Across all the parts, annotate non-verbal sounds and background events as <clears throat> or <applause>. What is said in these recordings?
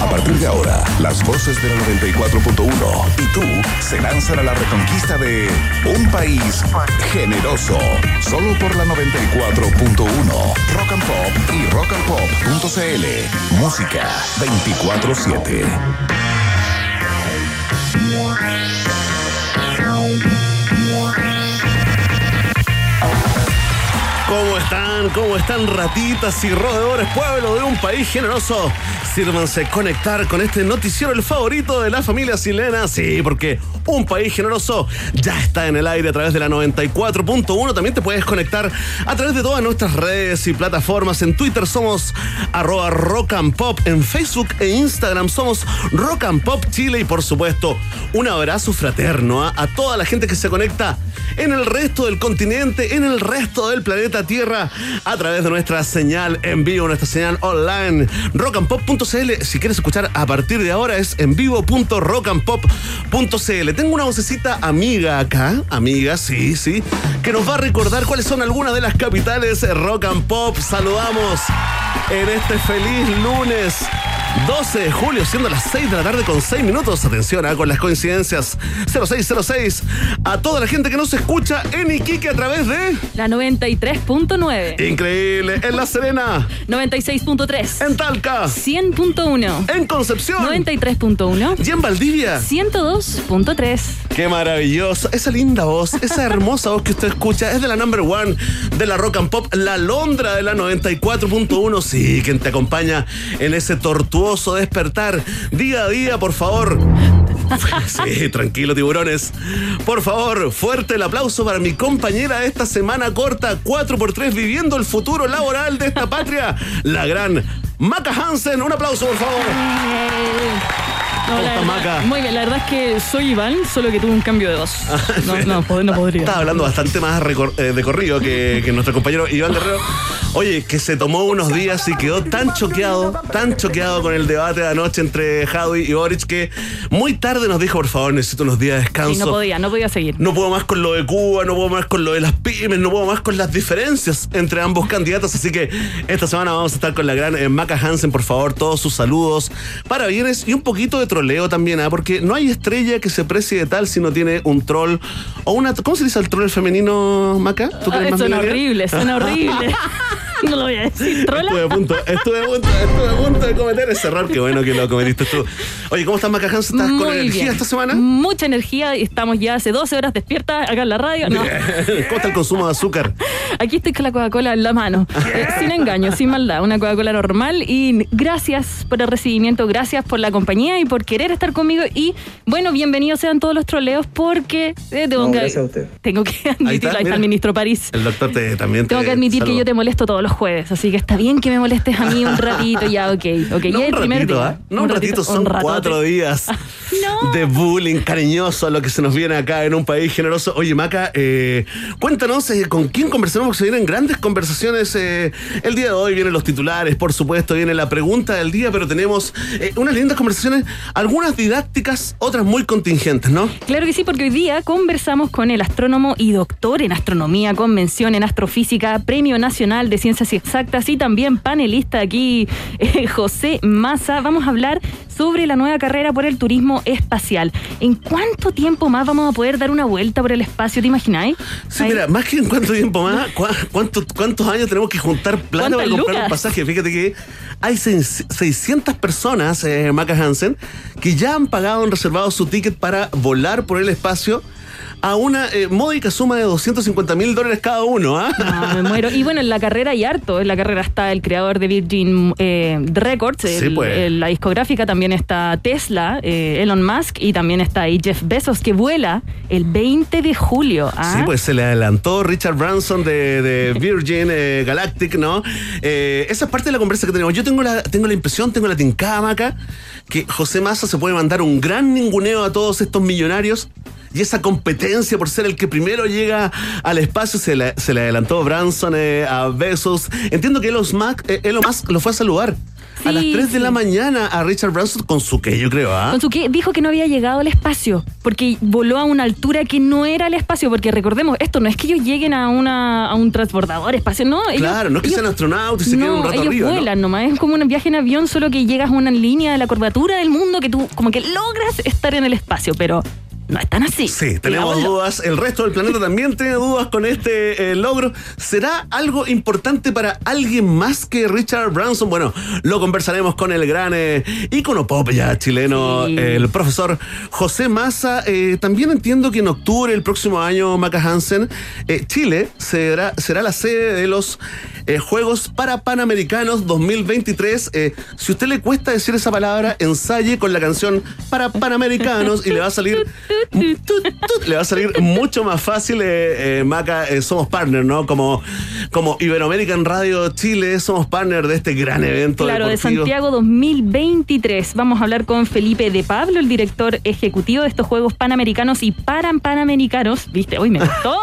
A partir de ahora, las voces de la 94.1 y tú se lanzan a la reconquista de un país generoso. Solo por la 94.1 Rock and Pop y rockandpop.cl. Música 24-7. ¿Cómo están ratitas y roedores? Pueblo de un país generoso. Sírvanse conectar con este noticiero, el favorito de la familia chilena. Sí, porque un país generoso ya está en el aire a través de la 94.1. También te puedes conectar a través de todas nuestras redes y plataformas. En Twitter somos arroba rock. En Facebook e Instagram somos rock pop Chile. Y por supuesto, un abrazo fraterno ¿ah? a toda la gente que se conecta en el resto del continente, en el resto del planeta Tierra, a través de nuestra señal en vivo, nuestra señal online, rockandpop.cl. Si quieres escuchar a partir de ahora es en vivo.rockandpop.cl. Tengo una vocecita amiga acá, amiga, sí, sí, que nos va a recordar cuáles son algunas de las capitales rock and pop. Saludamos en este feliz lunes. 12 de julio, siendo las 6 de la tarde con 6 minutos. Atención ¿ah? con las coincidencias. 0606. A toda la gente que nos escucha en Iquique a través de. La 93.9. Increíble. En La Serena. 96.3. En Talca. 100.1. En Concepción. 93.1. Y en Valdivia. 102.3. Qué maravilloso. Esa linda voz, esa hermosa voz que usted escucha es de la number one de la rock and pop, la Londra de la 94.1. Sí, quien te acompaña en ese tortuoso despertar día a día, por favor. <laughs> Sí, tranquilo, tiburones. Por favor, fuerte el aplauso para mi compañera de esta semana corta, 4x3, viviendo el futuro laboral de esta patria, la gran Maca Hansen. Un aplauso, por favor. No, la verdad, muy bien, la verdad es que soy Iván, solo que tuve un cambio de voz. <laughs> No, no, no podría. Estaba hablando bastante más eh, de corrido que, que nuestro compañero Iván Guerrero. Oye, que se tomó unos días y quedó tan choqueado, tan choqueado con el debate de anoche entre Howie y Boric que muy tarde nos dijo, por favor, necesito unos días de descanso. Y no podía, no podía seguir. No puedo más con lo de Cuba, no puedo más con lo de las pymes, no puedo más con las diferencias entre ambos candidatos. Así que esta semana vamos a estar con la gran eh, Maca Hansen, por favor, todos sus saludos, parabienes y un poquito de troleo también, ¿ah? porque no hay estrella que se precie de tal si no tiene un troll o una. ¿Cómo se dice el troll femenino, Maca? ¿Tú ah, suena horrible, suena horrible. <laughs> <laughs> no lo voy a decir. ¿Trola? Estuve a punto, estuve a punto, estuve a punto de cometer ese error. Qué bueno que lo cometiste tú. Oye, ¿cómo estás, Maca ¿Estás con energía esta semana? Mucha energía. Estamos ya hace 12 horas despiertas acá en la radio. No. ¿Cómo está el consumo de azúcar? Aquí estoy con la Coca-Cola en la mano. Eh, sin engaño, sin maldad. Una Coca-Cola normal. Y gracias por el recibimiento, gracias por la compañía y por querer estar conmigo. Y bueno, bienvenidos sean todos los troleos porque eh, tengo, que, a usted. tengo que admitir, ahí está, el ministro París. El doctor te, también Tengo que admitir que yo te molesto todos los jueves, así que está bien que me molestes a mí un ratito, ya, ok. okay. No ya el primer ratito, día. ¿eh? No un ratito, son cuatro días <laughs> no. de bullying cariñoso a lo que se nos viene acá en un país generoso. Oye, Maca, eh, cuéntanos eh, con quién conversamos, porque se vienen grandes conversaciones. Eh, el día de hoy vienen los titulares, por supuesto, viene la pregunta del día, pero tenemos unas lindas conversaciones, algunas didácticas, otras muy contingentes, ¿no? Claro que sí, porque hoy día conversamos con el astrónomo y doctor en astronomía, convención en astrofísica, Premio Nacional de Ciencias Exactas y también panelista aquí, eh, José Massa. Vamos a hablar sobre la nueva carrera por el turismo espacial. ¿En cuánto tiempo más vamos a poder dar una vuelta por el espacio, te imagináis? Sí, mira, más que en cuánto tiempo más, ¿cuántos, cuántos años tenemos que juntar plata para comprar un pasaje? Fíjate que hay 600 personas, eh, Maca Hansen, que ya han pagado, han reservado su ticket para volar por el espacio a una eh, módica suma de 250 mil dólares cada uno. ¿ah? No, me <laughs> muero. Y bueno, en la carrera hay harto. En la carrera está el creador de Virgin eh, Records, Sí, el- pues. el- la discográfica. También está Tesla, eh, Elon Musk y también está ahí Jeff Bezos, que vuela el 20 de julio. ¿ah? Sí, pues se le adelantó Richard Branson de, de <laughs> Virgin eh, Galactic, ¿no? Eh, esa es parte de la conversa que tenemos. Yo tengo la, tengo la impresión, tengo la tincada, Maca, que José Massa se puede mandar un gran ninguneo a todos estos millonarios. Y esa competencia por ser el que primero llega al espacio se le, se le adelantó Branson eh, a Bezos. Entiendo que Elon Musk, eh, Elon Musk lo fue a saludar a las 3 de la mañana a Richard Branson con su que yo creo, ¿ah? Con su que dijo que no había llegado al espacio, porque voló a una altura que no era el espacio, porque recordemos, esto no es que ellos lleguen a una a un transbordador espacio, no. ellos- Claro, no es que ellos- sean astronautas y se no, queden un rato ellos arriba. ¿no? vuelan nomás, es como un viaje en avión, solo que llegas a una línea de la curvatura del mundo que tú como que logras estar en el espacio, pero no es tan así. Sí, tenemos Digámoslo. dudas. El resto del planeta también tiene dudas con este eh, logro. ¿Será algo importante para alguien más que Richard Branson? Bueno, lo conversaremos con el gran eh, ícono pop ya chileno, Sí. el profesor José Massa. Eh, también entiendo que en octubre del próximo año, Maca Hansen, eh, Chile será, será la sede de los eh, Juegos para Panamericanos 2023. Eh, si usted le cuesta decir esa palabra, ensaye con la canción para Panamericanos y le va a salir le va a salir mucho más fácil. eh, eh, Maca, eh, somos partner, ¿no? Como, como Iberoamerican Radio Chile, somos partner de este gran evento. Claro, de. Santiago 2023. Vamos a hablar con Felipe de Pablo, el director ejecutivo de estos Juegos Panamericanos y Paran Panamericanos. ¿Viste? Uy, me gustó.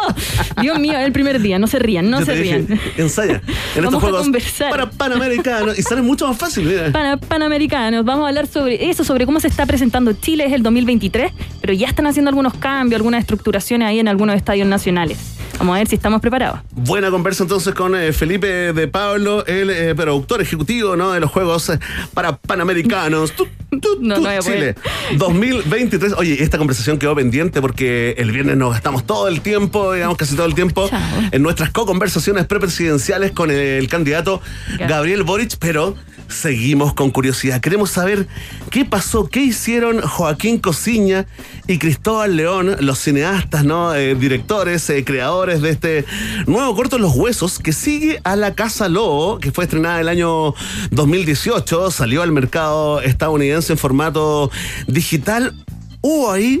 Dios mío, el primer día. No se rían, no Yo se te dije, rían. ensaya. <laughs> En Vamos estos a juegos conversar. para Panamericanos y sale mucho más fácil, mira. Pana- Panamericanos. Vamos a hablar sobre eso, sobre cómo se está presentando Chile. Es el 2023, pero ya están haciendo algunos cambios, algunas estructuraciones ahí en algunos estadios nacionales. Vamos a ver si estamos preparados. Buena conversa entonces con eh, Felipe de Pablo, el eh, productor ejecutivo ¿no? de los Juegos eh, para Panamericanos. Tu, tu, <laughs> No, Chile poder. <laughs> 2023. Oye, esta conversación quedó pendiente porque el viernes nos gastamos todo el tiempo, digamos casi todo el tiempo, Chao. en nuestras co-conversaciones prepresidenciales con el candidato. Gabriel Boric, pero seguimos con curiosidad. Queremos saber qué pasó, qué hicieron Joaquín Cosiña y Cristóbal León, los cineastas, ¿no? Eh, directores, eh, de este nuevo corto Los Huesos, que sigue a la Casa Lobo, que fue estrenada el año 2018, salió al mercado estadounidense en formato digital. Hubo ahí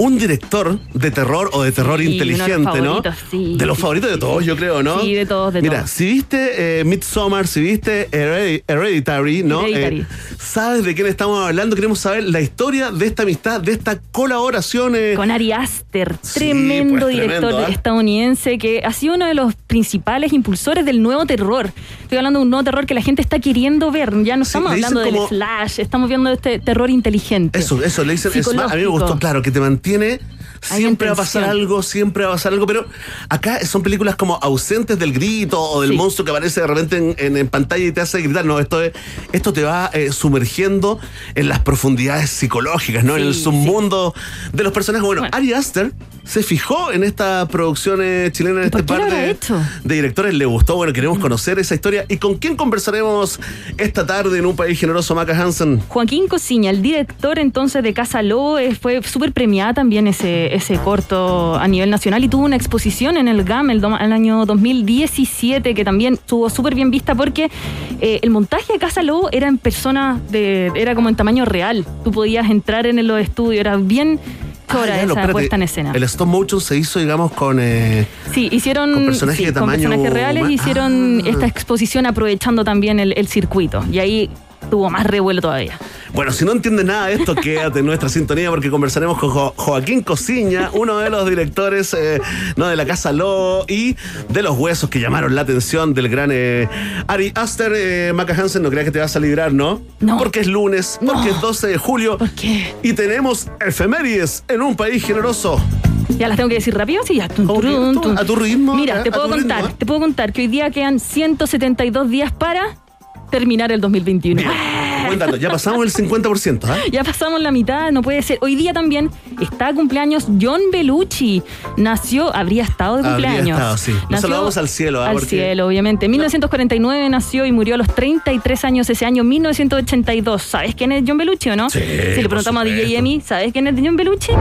un director de terror o de terror Sí, uno de los inteligente, ¿no? favoritos, sí, de los sí, favoritos de todos, yo creo, ¿no? Sí, de todos, de Mira, todos. si viste eh, Midsommar, si viste Heredi- Hereditary, ¿no? Hereditary. Eh, ¿Sabes de quién estamos hablando? Queremos saber la historia de esta amistad, de esta colaboración. eh, Con Ari Aster, Sí, tremendo pues, director tremendo, ¿ah? estadounidense que ha sido uno de los principales impulsores del nuevo terror. Estoy hablando de un nuevo terror que la gente está queriendo ver. Ya no estamos hablando del como- Flash, estamos viendo este terror inteligente. Eso, eso, le dicen. a mí me gustó, claro, que te mantiene. Hay Siempre va a pasar algo, siempre va a pasar algo, pero acá son películas como ausentes del grito o del Sí. monstruo que aparece de repente en, en- en pantalla y te hace gritar. No, esto, es, esto te va eh, sumergiendo en las profundidades psicológicas, ¿no? en el Sí, submundo de los personajes. Bueno, Bueno. Ari Aster se fijó en esta producción eh, chilena, en ¿Y este par de, de directores. Le gustó, bueno, queremos conocer esa historia. ¿Y con quién conversaremos esta tarde en un país generoso, Maca Hansen? Joaquín Cosiña, el director entonces de Casa Lobo, eh, fue súper premiada también ese, ese corto a nivel nacional y tuvo una exposición en el GAM el, el año 2017 que también estuvo súper bien vista porque eh, el montaje de Casa Lobo era en persona, de, era como en tamaño real. Tú podías entrar en los estudios, era bien chora Ah, ya, no, esa espérate. puesta en escena. El stop motion se hizo, digamos, con. eh, Sí, hicieron Con personajes sí, de con tamaño personajes reales, huma- hicieron Ah. esta exposición aprovechando también el, el circuito y ahí tuvo más revuelo todavía. Bueno, si no entiendes nada de esto, quédate en nuestra sintonía porque conversaremos con Jo- Joaquín Cosiña, uno de los directores eh, ¿no? de la Casa Lobo y de los huesos que llamaron la atención del gran eh, Ari Aster. Eh, Maca Hansen, no creas que te vas a librar, ¿no? No. Porque es lunes, No. porque es 12 de julio. ¿Por qué? Y tenemos efemérides en un país generoso. Ya las tengo que decir rápido, sí, ya. Tun. A tu ritmo, Mira, te puedo ritmo, contar, te puedo contar que hoy día quedan 172 días para terminar el 2021. Bien, buen dato. Ya pasamos el 50%. ¿ah? Ya pasamos la mitad, no puede ser. Hoy día también está cumpleaños John Belucci. Nació, habría estado de Habría cumpleaños. estado, sí. Nació saludamos al cielo, ¿ah? Al Porque- cielo, obviamente. En 1949 nació y murió a los 33 años ese año, 1982. ¿Sabes quién es John Belucci o no? Sí, Si le preguntamos a DJ. Emi, ¿sabes quién es John Belucci?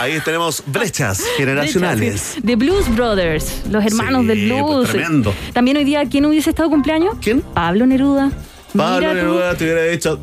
Ahí tenemos brechas <laughs> generacionales. The Blues Brothers, los hermanos Sí, del blues. pues, tremendo. También hoy día, ¿quién hubiese estado cumpleaños? ¿Quién? Pablo Neruda. Pablo. Neruda te hubiera dicho.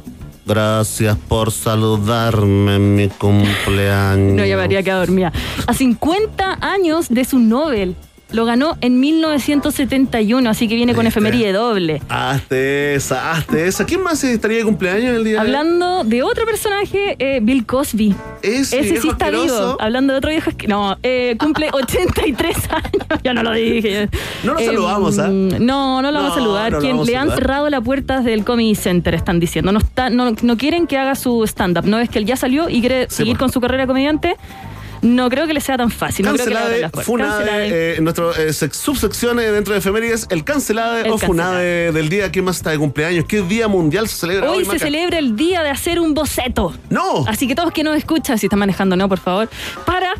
Gracias por saludarme en mi cumpleaños. No, ya me habría quedado dormida. A 50 años de su Nobel. Lo ganó en 1971, así que viene con efeméride doble. Hazte esa, hazte esa. ¿Quién más estaría de cumpleaños el día de hoy? Hablando de otro personaje, eh, Bill Cosby. Ese Ese sí está asqueroso. vivo. Hablando de otro viejo que No, eh, cumple <laughs> 83 años. Ya no lo dije. No lo Eh, saludamos, ¿ah? No, no lo vamos a saludar. no Quien le han cerrado las puertas del Comedy Center, están diciendo. No, está, no, no quieren que haga su stand-up. No es que él ya salió y quiere Sí, seguir con su carrera comediante. No creo que le sea tan fácil. No creo que Cancelade. Funade, Cancelade. eh, en nuestro eh, dentro de efemérides, el cancelade El o funade del día. ¿Quién más está de cumpleaños? ¿Qué día mundial se celebra hoy, Hoy se Maca? celebra el día de hacer un boceto. ¡No! Así que todos que nos escuchan, si están manejando, no, por favor, para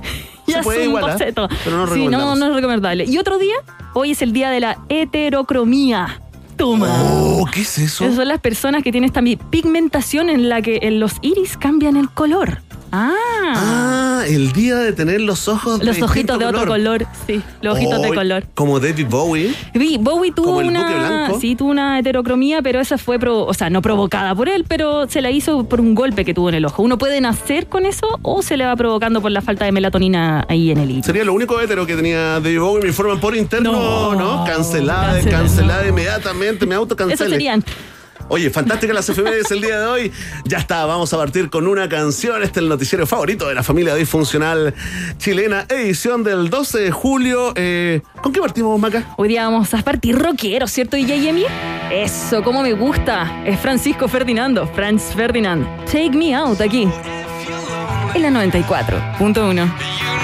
y Se puede un igual, ¿ah? boceto. Pero no sí, no, no es recomendable. Y otro día, hoy es el día de la heterocromía. Toma. Oh, ¿qué es eso? Esas son las personas que tienen esta pigmentación en la que en los iris cambian el color. Ah. Ah, el día de tener los ojos los de ojitos de otro color. Sí, los ojitos de color. Como David Bowie. Vi, Bowie tuvo Como el Duque una, Blanco. sí, tuvo una heterocromía, pero esa fue, pro- o sea, no provocada por él, pero se la hizo por un golpe que tuvo en el ojo. Uno puede nacer con eso o se le va provocando por la falta de melatonina ahí en el iris. Sería lo único hetero que tenía David Bowie. Me informan por interno. No. No, cancelada, Cancela, cancelada no. inmediatamente. Me Eso autocancelé. serían. Oye, fantástica las efemérides el día de hoy. Ya está, vamos a partir con una canción. Este es el noticiero favorito de la familia disfuncional chilena, edición del 12 de julio. Eh, ¿Con qué partimos, Maca? Hoy día vamos a partir rockeros, ¿cierto, DJ? Eso, como me gusta. Es Francisco Ferdinando, Franz Ferdinand. Take me out aquí. En la 94.1.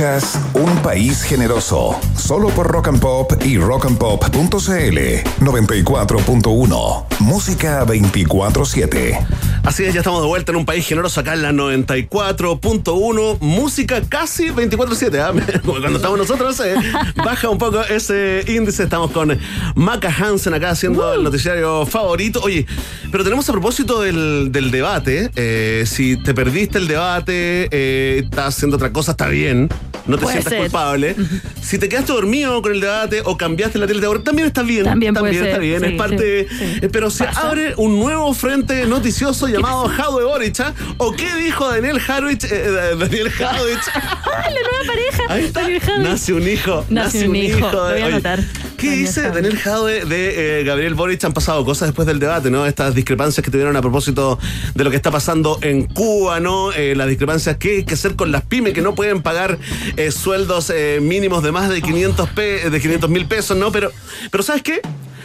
Escuchas Un País Generoso, solo por Rock and Pop y rockandpop.cl 94.1. Música 24-7. Así es, ya estamos de vuelta en un país generoso acá en la 94.1. Música casi 24-7. ¿ah? Como <laughs> Cuando estamos nosotros, eh, baja un poco ese índice. Estamos con Maca Hansen acá haciendo el noticiario favorito. Oye, pero tenemos a propósito del, del debate. eh, si te perdiste el debate, eh, estás haciendo otra cosa, está bien. No te sientas ser. culpable. <laughs> Si te quedaste dormido con el debate o cambiaste la tele de ahora, también está bien. También puede está ser, bien. sí, es parte. sí, sí. eh, Pero se Pasa. abre un nuevo frente noticioso llamado Jadwe Boric. ¿ah? ¿O qué dijo Daniel Harwich? eh, Daniel Harwich. <laughs> ¡Ah, la nueva pareja! Ahí está. Nace un hijo. Nace un hijo. Lo voy a Oye, anotar. ¿Qué dice. Daniel Jadwe de eh, Gabriel Boric? Han pasado cosas después del debate, ¿no? Estas discrepancias que tuvieron a propósito de lo que está pasando en Cuba, ¿no? Eh, las discrepancias que hay que hacer con las pymes que no pueden pagar eh, sueldos mínimos de más de 500 pe- de 500 mil pesos, ¿no? Pero, pero ¿sabes qué?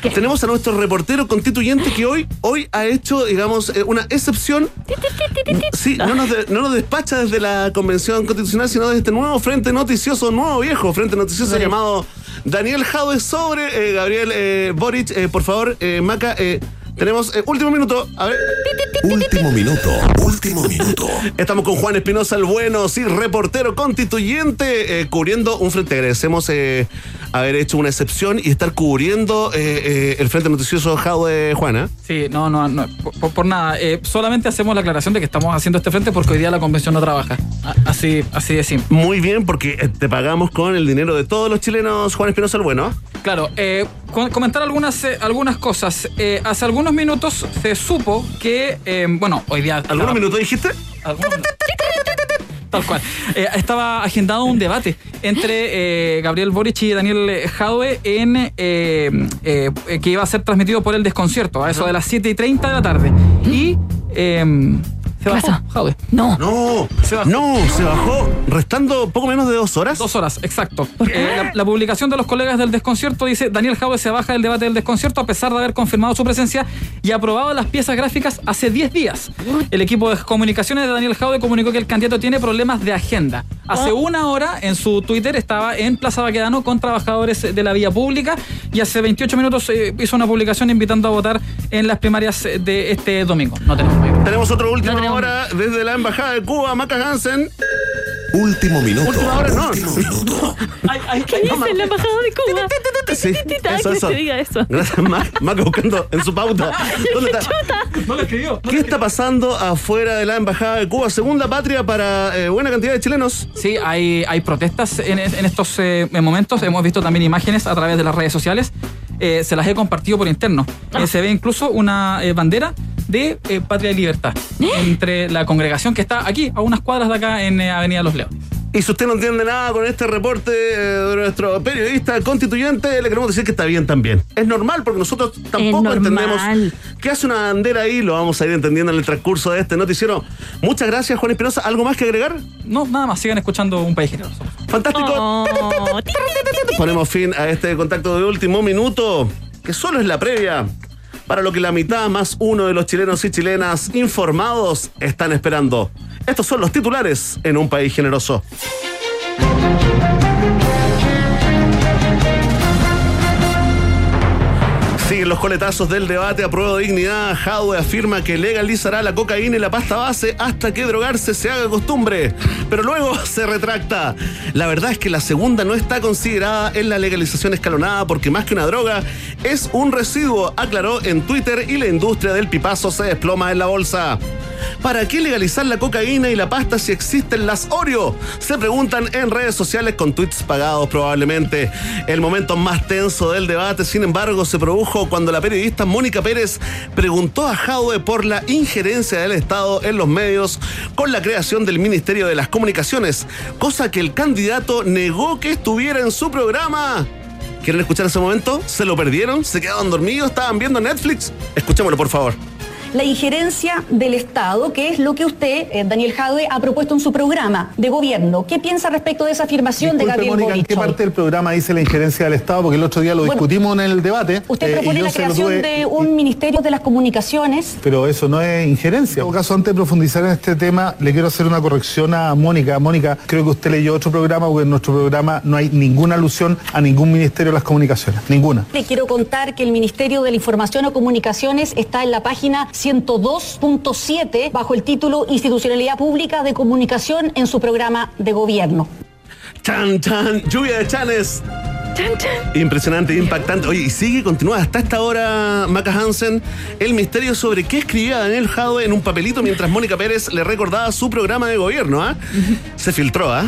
¿Qué? Tenemos a nuestro reportero constituyente que hoy, hoy ha hecho, digamos, eh, una excepción Sí, no nos, de- no nos despacha desde la Convención Constitucional, sino desde este nuevo frente noticioso, nuevo viejo frente noticioso llamado Daniel Jadwe sobre eh, Gabriel eh, Boric. Eh, por favor, eh, Maca, eh, tenemos eh, último minuto. A ver. Último minuto, último minuto. <laughs> Estamos con Juan Espinosa, el bueno, sí, reportero constituyente, eh, cubriendo un frente. Agradecemos eh, haber hecho una excepción y estar cubriendo eh, eh, el frente noticioso Jadwe Juana. Sí, no, no, no por, por nada. Eh, solamente hacemos la aclaración de que estamos haciendo este frente porque hoy día la convención no trabaja. Así, así de simple. Muy bien, porque eh, te pagamos con el dinero de todos los chilenos, Juan Espinosa, el bueno. Claro, eh, co- comentar algunas, algunas cosas. Eh, hace algunos minutos se supo que, bueno, hoy día... ¿Algunos minutos dijiste? Algunos. Tal cual. Eh, estaba agendado un debate entre eh, Gabriel Boric y Daniel Jadwe en eh, eh, que iba a ser transmitido por el desconcierto, a eso de las 7 y 30 de la tarde. Y eh, se ¿Qué bajó pasó? Jadwe. No. No, Se bajó. no, se bajó restando poco menos de dos horas. Dos horas, exacto. ¿Por qué? Eh, la, la publicación de los colegas del desconcierto dice Daniel Jadwe se baja del debate del desconcierto a pesar de haber confirmado su presencia y aprobado las piezas gráficas hace 10 días. El equipo de comunicaciones de Daniel Jadwe comunicó que el candidato tiene problemas de agenda. Hace Oh. una hora en su Twitter estaba en Plaza Baquedano con trabajadores de la vía pública y hace 28 minutos eh, hizo una publicación invitando a votar en las primarias de este domingo. No tenemos. Tenemos otro No tenemos- hora desde la Embajada de Cuba, Maca Hansen. Último minuto, Última hora, no. último minuto. ¿Qué dice la embajada de Cuba? Sí, eso, que eso. se diga eso. Gracias, Maca, Maca buscando en su pauta. ¿Dónde está? No lo escribió. ¿Qué está pasando afuera de la Embajada de Cuba? Segunda patria para eh, buena cantidad de chilenos. Sí, hay, hay protestas en, en estos eh, momentos. Hemos visto también imágenes a través de las redes sociales. Eh, se las he compartido por interno. Eh, se ve incluso una eh, bandera de eh, Patria y Libertad entre la congregación que está aquí, a unas cuadras de acá en eh, Avenida Los Leones. Y si usted no entiende nada con este reporte eh, de nuestro periodista constituyente, le queremos decir que está bien también. Es normal porque nosotros tampoco entendemos qué hace una bandera ahí. Lo vamos a ir entendiendo en el transcurso de este noticiero. Muchas gracias, Juan Espinosa. ¿Algo más que agregar? No, nada más, sigan escuchando un país generoso. Fantástico. Oh, Ponemos fin a este contacto de último minuto, que solo es la previa para lo que la mitad más uno de los chilenos y chilenas informados están esperando. Estos son los titulares en un país generoso. Siguen los coletazos del debate a prueba de dignidad. Jadwe afirma que legalizará la cocaína y la pasta base hasta que drogarse se haga costumbre. Pero luego <laughs> se retracta. La verdad es que la segunda no está considerada en la legalización escalonada porque más que una droga es un residuo, aclaró en Twitter y la industria del pipazo se desploma en la bolsa. ¿Para qué legalizar la cocaína y la pasta si existen las Oreo? Se preguntan en redes sociales con tweets pagados probablemente. El momento más tenso del debate, sin embargo, se produjo cuando la periodista Mónica Pérez preguntó a Jadwe por la injerencia del Estado en los medios con la creación del Ministerio de las Comunicaciones, cosa que el candidato negó que estuviera en su programa. ¿Quieren escuchar ese momento? ¿Se lo perdieron? ¿Se quedaron dormidos? ¿Estaban viendo Netflix? Escuchémoslo, por favor. La injerencia del Estado, que es lo que usted, eh, Daniel Jadwe, ha propuesto en su programa de gobierno. ¿Qué piensa respecto de esa afirmación de Gabriel Mónica, ¿en qué parte del programa dice la injerencia del Estado? Porque el otro día lo Bueno, discutimos en el debate. Usted eh, y propone yo la creación tuve- de un Ministerio de las Comunicaciones. Pero eso no es injerencia. En todo caso, antes de profundizar en este tema, le quiero hacer una corrección a Mónica. Mónica, creo que usted leyó otro programa, porque en nuestro programa no hay ninguna alusión a ningún Ministerio de las Comunicaciones. Ninguna. Le quiero contar que el Ministerio de la Información o Comunicaciones está en la página 102.7 bajo el título Institucionalidad Pública de Comunicación en su programa de gobierno. Chan, chan, lluvia de chanes. Chan, chan. Impresionante, impactante. Oye, y sigue, continúa hasta esta hora, Maca Hansen, el misterio sobre qué escribía Daniel Jadwe en un papelito mientras Mónica Pérez le recordaba su programa de gobierno, ¿ah? Se filtró, ¿ah?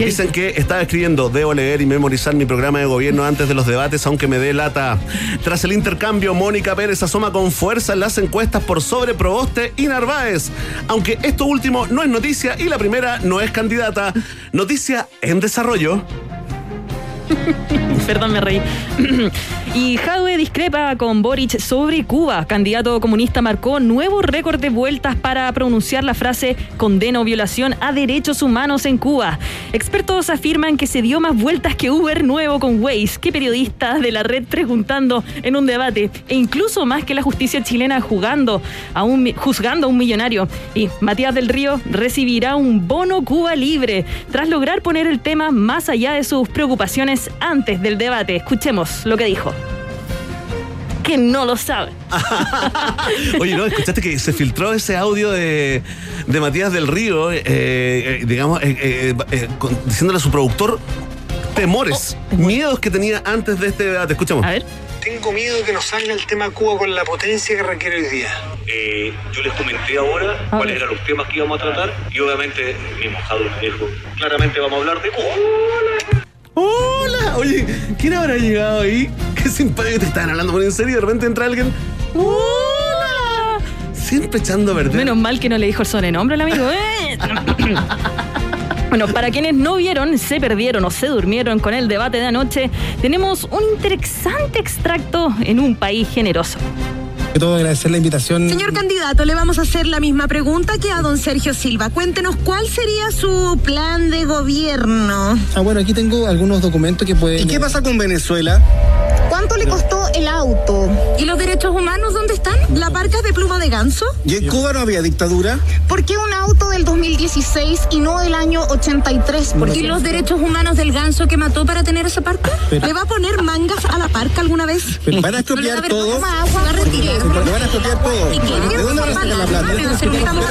¿Qué Dicen que estaba escribiendo, debo leer y memorizar mi programa de gobierno antes de los debates, aunque me dé lata. Tras el intercambio, Mónica Pérez asoma con fuerza en las encuestas por sobre Proboste y Narváez. Aunque esto último no es noticia y la primera no es candidata. Noticia en desarrollo. <laughs> Perdón, me reí. <clears throat> y Jadwe discrepa con Boric sobre Cuba. Candidato comunista marcó nuevo récord de vueltas para pronunciar la frase condeno violación a derechos humanos en Cuba. Expertos afirman que se dio más vueltas que Uber nuevo con Waze que periodistas de la red preguntando en un debate e incluso más que la justicia chilena jugando a un, juzgando a un millonario. Y Matías del Río recibirá un bono Cuba libre tras lograr poner el tema más allá de sus preocupaciones antes del debate. Escuchemos lo que dijo. Que no lo sabe. <laughs> Oye, ¿no? ¿Escuchaste que se filtró ese audio de, de Matías del Río, eh, eh, digamos, eh, eh, eh, con- diciéndole a su productor temores, miedos que tenía antes de este debate? Escuchamos. A ver. Tengo miedo que nos salga el tema Cuba con la potencia que requiere hoy día. Eh, yo les comenté ahora cuáles eran los temas que íbamos a tratar y obviamente mismo Jadwe me dijo, claramente vamos a hablar de Cuba. Hola, oye, ¿quién habrá llegado ahí? Qué simpático, te estaban hablando muy en serio y de repente entra alguien. Hola. Siempre echando verde. Menos mal que no le dijo el sobrenombre al amigo. ¿eh? <laughs> Bueno, para quienes no vieron, se perdieron o se durmieron con el debate de anoche, tenemos un interesante extracto en un país generoso. Todo agradecer la invitación. Señor candidato, le vamos a hacer la misma pregunta que a don Sergio Silva. Cuéntenos cuál sería su plan de gobierno. Ah, bueno, aquí tengo algunos documentos que pueden. ¿Y qué pasa con Venezuela? ¿Cuánto le costó el auto? ¿Y los derechos humanos dónde están? ¿La parca de pluma de ganso? ¿Y en Cuba no había dictadura? ¿Por qué un auto del 2016 y no del año 83? ¿Por qué los derechos humanos del ganso que mató para tener esa parca? Pero- ¿Le va a poner mangas a la parca alguna vez? Van a ¿No le expropiar va a ver todo. agua? La retiré. Pero te van a expropiar todo. ¿Y quién? ¿De dónde van a sacar la plata? Pero se lo estamos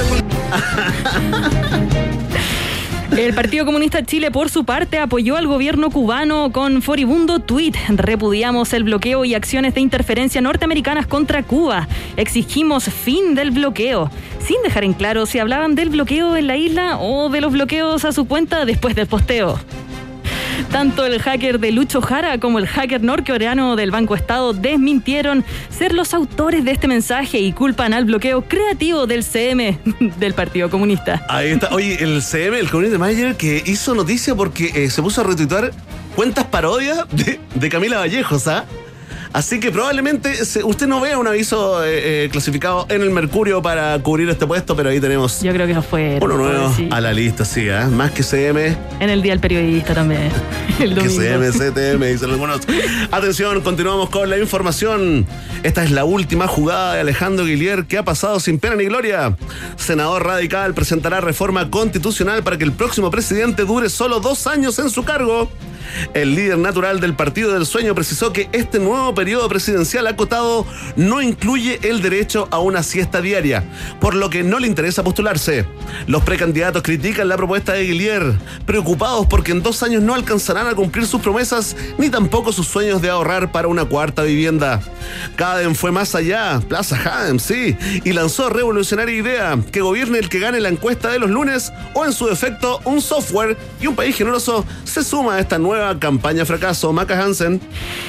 El Partido Comunista de Chile, por su parte, apoyó al gobierno cubano con furibundo tuit. Repudiamos el bloqueo y acciones de interferencia norteamericanas contra Cuba. Exigimos fin del bloqueo. Sin dejar en claro si hablaban del bloqueo en la isla o de los bloqueos a su cuenta después del posteo. Tanto el hacker de Lucho Jara como el hacker norcoreano del Banco Estado desmintieron ser los autores de este mensaje y culpan al bloqueo creativo del CM <laughs> del Partido Comunista. Ahí está. Oye, el CM, el Community Manager, que hizo noticia porque eh, se puso a retuitar cuentas parodias de, de Camila Vallejos, ¿ah? Así que probablemente usted no vea un aviso eh, eh, clasificado en el Mercurio para cubrir este puesto, pero ahí tenemos Yo creo que eso fue uno nuevo a la lista, sí, ¿ah? Más que CM, en el Día del Periodista también. <laughs> El que. CM, CTM, dicen algunos. <laughs> Atención, continuamos con la información. Esta es la última jugada de Alejandro Guillier que ha pasado sin pena ni gloria. Senador radical presentará reforma constitucional para que el próximo presidente dure solo dos años en su cargo. El líder natural del Partido del Sueño precisó que este nuevo periodo presidencial acotado no incluye el derecho a una siesta diaria, por lo que no le interesa postularse. Los precandidatos critican la propuesta de Guillier, preocupados porque en dos años no alcanzarán a cumplir sus promesas ni tampoco sus sueños de ahorrar para una cuarta vivienda. Caden fue más allá, Plaza Haem, sí, y lanzó revolucionaria idea, que gobierne el que gane la encuesta de los lunes o en su defecto un software y un país generoso se suma a esta nueva campaña fracaso. Maca Hansen.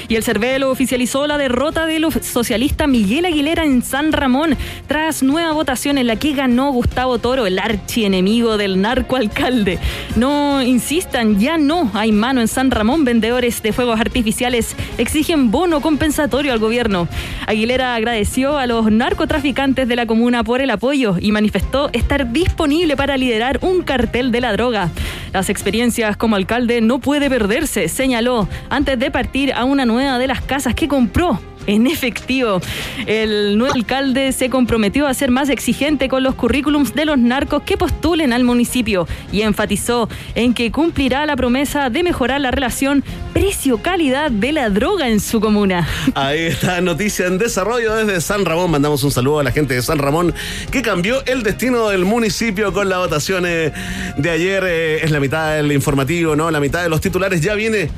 Y el Cervelo oficializó la derrota del socialista Miguel Aguilera en San Ramón tras nueva votación en la que ganó Gustavo Toro, el archienemigo del narcoalcalde. No insistan, ya no hay mano en San Ramón. Vendedores de fuegos artificiales exigen bono compensatorio al gobierno. Aguilera agradeció a los narcotraficantes de la comuna por el apoyo y manifestó estar disponible para liderar un cartel de la droga. Las experiencias como alcalde no puede perderse, señaló, antes de partir a una nueva de las casas que compró en efectivo. El nuevo alcalde se comprometió a ser más exigente con los currículums de los narcos que postulen al municipio y enfatizó en que cumplirá la promesa de mejorar la relación precio-calidad de la droga en su comuna. Ahí está, noticia en desarrollo desde San Ramón. Mandamos un saludo a la gente de San Ramón que cambió el destino del municipio con las votaciones de ayer. Eh, es la mitad del informativo, ¿no? La mitad de los titulares ya viene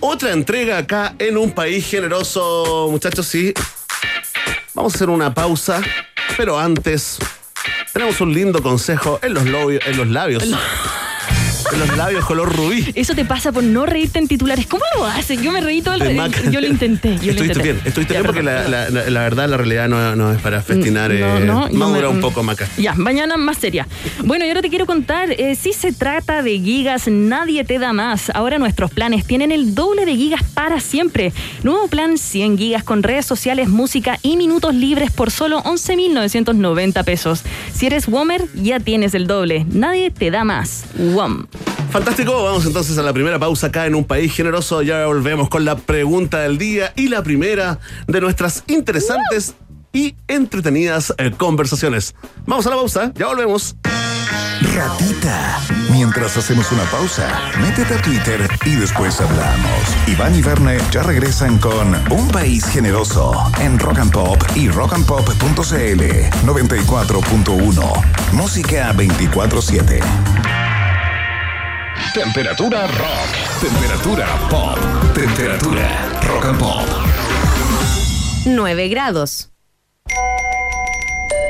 otra entrega acá en un país generoso, muchachos, sí. Vamos a hacer una pausa, pero antes tenemos un lindo consejo en los, labios, en los labios. Los labios color rubí. Eso te pasa por no reírte en titulares. ¿Cómo lo haces? Yo me reí todo el rato. Yo lo intenté. Yo lo Estuviste intenté. bien, estuviste Ya, bien porque la, verdad la realidad no, no es para festinar. No, eh, no, madura me- un poco, Maca. Ya, mañana más seria. Bueno, y ahora te quiero contar, eh, si se trata de gigas, nadie te da más. Ahora nuestros planes tienen el doble de gigas para siempre. Nuevo plan 100 gigas con redes sociales, música y minutos libres por solo 11.990 pesos. Si eres Womer, ya tienes el doble. Nadie te da más. WOM. Fantástico, vamos entonces a la primera pausa acá en un país generoso. Ya volvemos con la pregunta del día y la primera de nuestras interesantes y entretenidas eh, conversaciones. Vamos a la pausa, ya volvemos. Ratita. Mientras hacemos una pausa, métete a Twitter y después hablamos. Iván y Verne ya regresan con Un País Generoso en Rock and Pop y rockandpop.cl 94.1. Música 24-7. Temperatura rock. Temperatura pop. Temperatura rock and pop. 9 grados.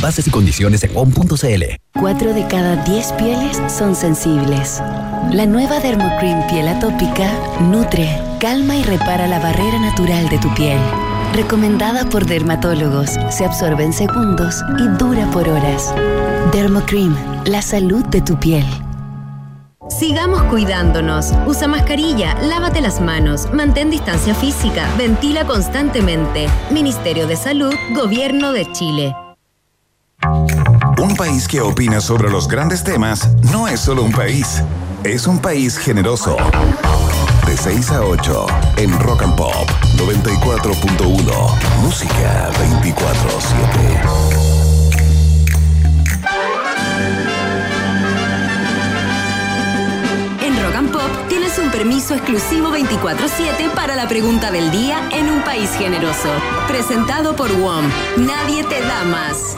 Bases y condiciones en WOM.cl. 4 de cada 10 pieles son sensibles. La nueva Dermocream Piel Atópica nutre, calma y repara la barrera natural de tu piel. Recomendada por dermatólogos, se absorbe en segundos y dura por horas. Dermocream, la salud de tu piel. Sigamos cuidándonos. Usa mascarilla, lávate las manos, mantén distancia física, ventila constantemente. Ministerio de Salud, Gobierno de Chile. Un país que opina sobre los grandes temas no es solo un país, es un país generoso. De 6 a 8 en Rock and Pop 94.1. Música 24-7. En Rock and Pop tienes un permiso exclusivo 24-7 para la pregunta del día en un país generoso. Presentado por WOM. Nadie te da más.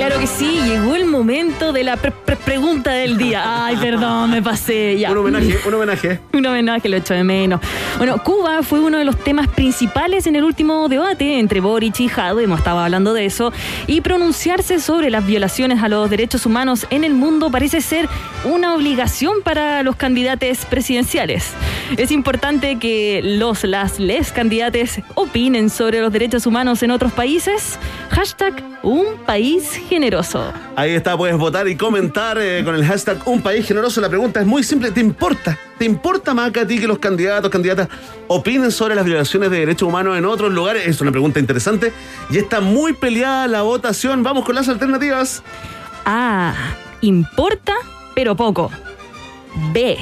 Claro que sí, llegó el momento de la pre- pre- pregunta del día. Ay, perdón, me pasé ya. Un homenaje, un homenaje. Un homenaje, lo echo de menos. Bueno, Cuba fue uno de los temas principales en el último debate entre Boric y Jado, hemos estado hablando de eso, y pronunciarse sobre las violaciones a los derechos humanos en el mundo parece ser una obligación para los candidatos presidenciales. Es importante que los, las, les candidates opinen sobre los derechos humanos en otros países. Hashtag un país generoso. Ahí está, puedes votar y comentar eh, con el hashtag Un País Generoso. La pregunta es muy simple. ¿Te importa? ¿Te importa más que a ti que los candidatos, candidatas opinen sobre las violaciones de derechos humanos en otros lugares? Es una pregunta interesante y está muy peleada la votación. Vamos con las alternativas. A. Importa, pero poco. B.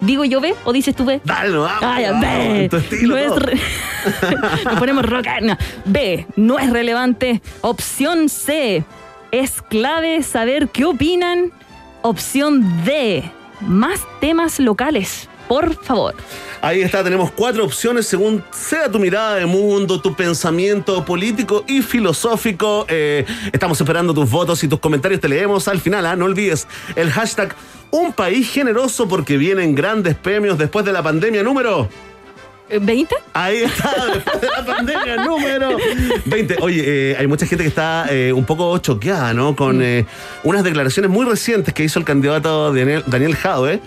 ¿Digo yo B o dices tú B? Dale, no, vamos, tu estilo, no es todo. <laughs> Nos ponemos rock. no. B. No es relevante. Opción C. Es clave saber qué opinan. Opción D. Más temas locales. por favor. Ahí está, tenemos cuatro opciones según sea tu mirada de mundo, tu pensamiento político y filosófico. Eh, estamos esperando tus votos y tus comentarios, te leemos al final. ¿ah? No olvides el hashtag Un País Generoso porque vienen grandes premios después de la pandemia número... ¿20? Ahí está, <laughs> después de la pandemia número 20. Oye, eh, hay mucha gente que está eh, un poco choqueada, ¿no? Con eh, unas declaraciones muy recientes que hizo el candidato Daniel, Daniel Jadwe.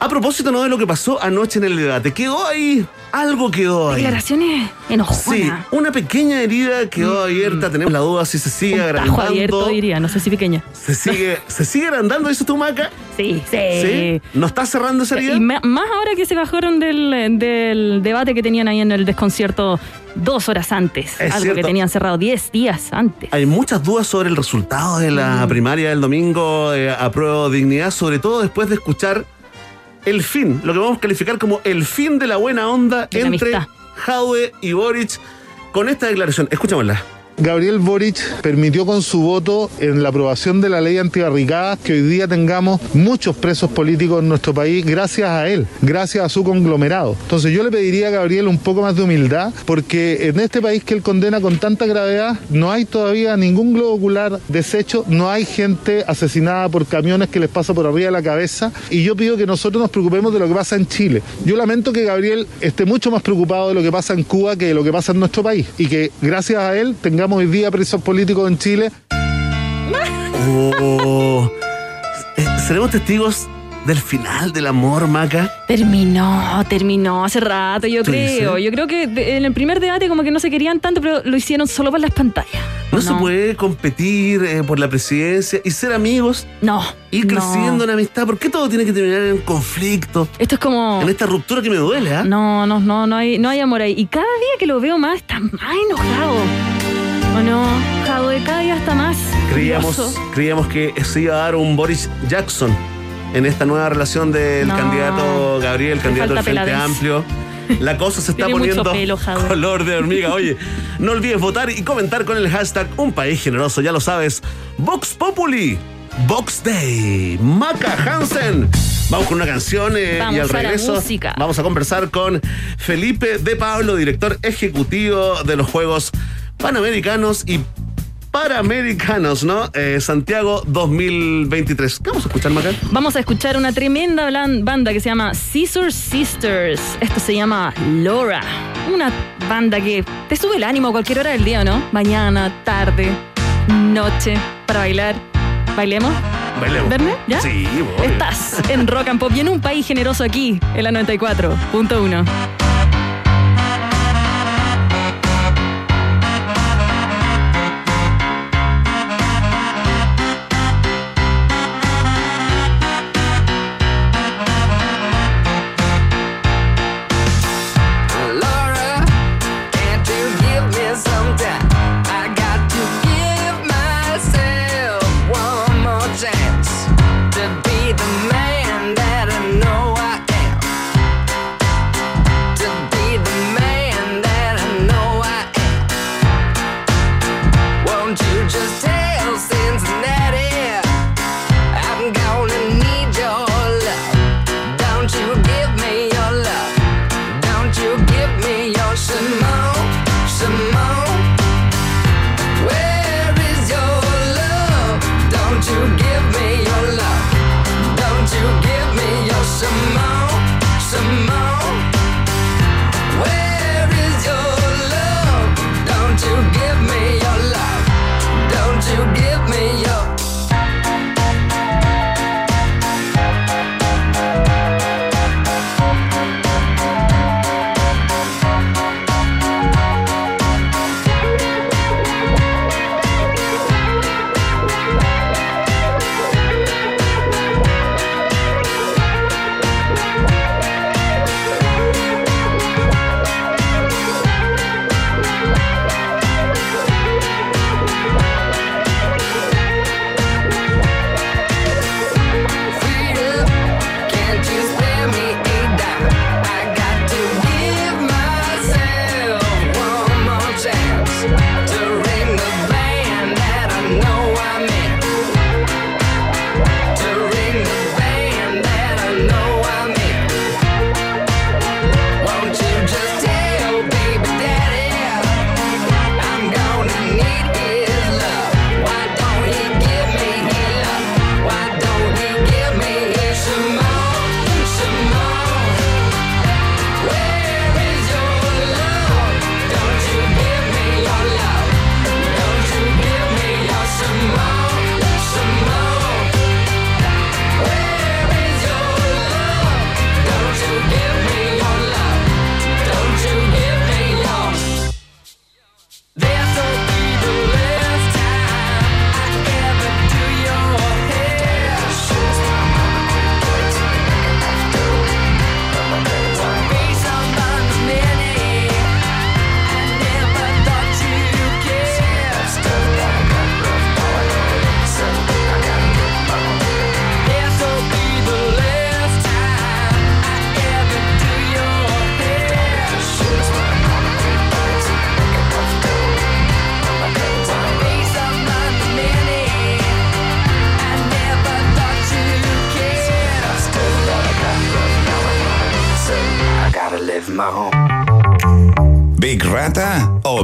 A propósito, ¿no? De lo que pasó anoche en el debate. Quedó ahí, algo quedó ahí. Declaraciones enojonas. Sí, una pequeña herida quedó abierta. Tenemos la duda si se sigue Un tajo agrandando. abierto, diría, no sé si pequeña. Se sigue, <laughs> se sigue agrandando, dice tu maca. Sí, sí. ¿Sí? ¿No está cerrando esa herida? Y más ahora que se bajaron del, del debate que tenían ahí en el desconcierto dos horas antes. Es algo cierto. que tenían cerrado 10 días antes. Hay muchas dudas sobre el resultado de la Mm. primaria del domingo eh, a prueba de dignidad, sobre todo después de escuchar el fin, lo que vamos a calificar como el fin de la buena onda la entre amistad. Jadwe y Boric con esta declaración. Escuchémosla. Gabriel Boric permitió con su voto en la aprobación de la ley antibarricadas que hoy día tengamos muchos presos políticos en nuestro país gracias a él, gracias a su conglomerado. Entonces yo le pediría a Gabriel un poco más de humildad porque en este país que él condena con tanta gravedad no hay todavía ningún globo ocular deshecho, no hay gente asesinada por camiones que les pasa por arriba de la cabeza y yo pido que nosotros nos preocupemos de lo que pasa en Chile. Yo lamento que Gabriel esté mucho más preocupado de lo que pasa en Cuba que de lo que pasa en nuestro país y que gracias a él tengamos hoy día presos políticos en Chile. Oh, eh, ¿Seremos testigos del final del amor, Maca? Terminó, terminó hace rato, yo ¿Tú creo. dices? Yo creo que en el primer debate como que no se querían tanto, pero lo hicieron solo por las pantallas. ¿No, se puede competir eh, por la presidencia y ser amigos? No. Ir no. creciendo en amistad. ¿Por qué todo tiene que terminar en conflicto? Esto es como... En esta ruptura que me duele, ¿ah? No, no, no, no hay, no hay amor ahí. Y cada día que lo veo más, está más enojado. ¿O no? Jadwe cada día está más. Creíamos, creíamos que se iba a dar un Boris Jackson en esta nueva relación del No. candidato Gabriel, Le candidato del Frente peladez. Amplio. La cosa se <laughs> está Tiene poniendo pelo, color de hormiga. Oye, no olvides votar y comentar con el hashtag Un País Generoso, ya lo sabes. Vox Populi, Vox Day, Maca Hansen. Vamos con una canción eh, y al regreso vamos a conversar con Felipe de Pablo, director ejecutivo de los Juegos Panamericanos y Paramericanos, ¿no? Eh, Santiago 2023. ¿Qué vamos a escuchar, Maca? Vamos a escuchar una tremenda banda que se llama Scissor Sisters. Esto se llama Laura. Una banda que te sube el ánimo a cualquier hora del día, ¿o ¿no? Mañana, tarde, noche, para bailar. ¿Bailemos? Bailemos. ¿Verne? ¿Ya? Sí, voy. Estás en Rock and Pop y en un país generoso aquí, en la 94.1.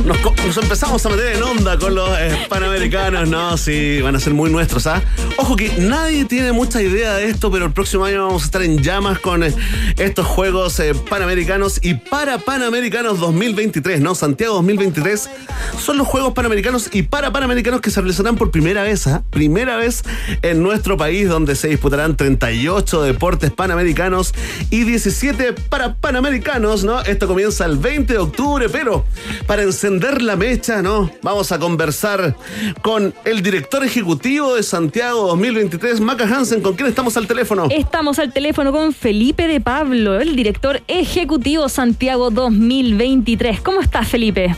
Nos, empezamos a meter en onda con los eh, panamericanos, no, sí, van a ser muy nuestros, ¿ah? Ojo que nadie tiene mucha idea de esto, pero el próximo año vamos a estar en llamas con eh, estos Juegos eh, Panamericanos y para Panamericanos 2023, ¿no? Santiago 2023 son los Juegos Panamericanos y para Panamericanos que se realizarán por primera vez, ¿ah? Primera vez en nuestro país, donde se disputarán 38 deportes panamericanos y 17 para panamericanos, ¿no? Esto comienza el 20 de octubre, pero para encender la mecha, ¿no? Vamos a conversar con el director ejecutivo de Santiago 2023, Maca Hansen, con quien estamos al teléfono. Estamos al teléfono con Felipe de Pablo, el director ejecutivo Santiago 2023. ¿Cómo estás, Felipe?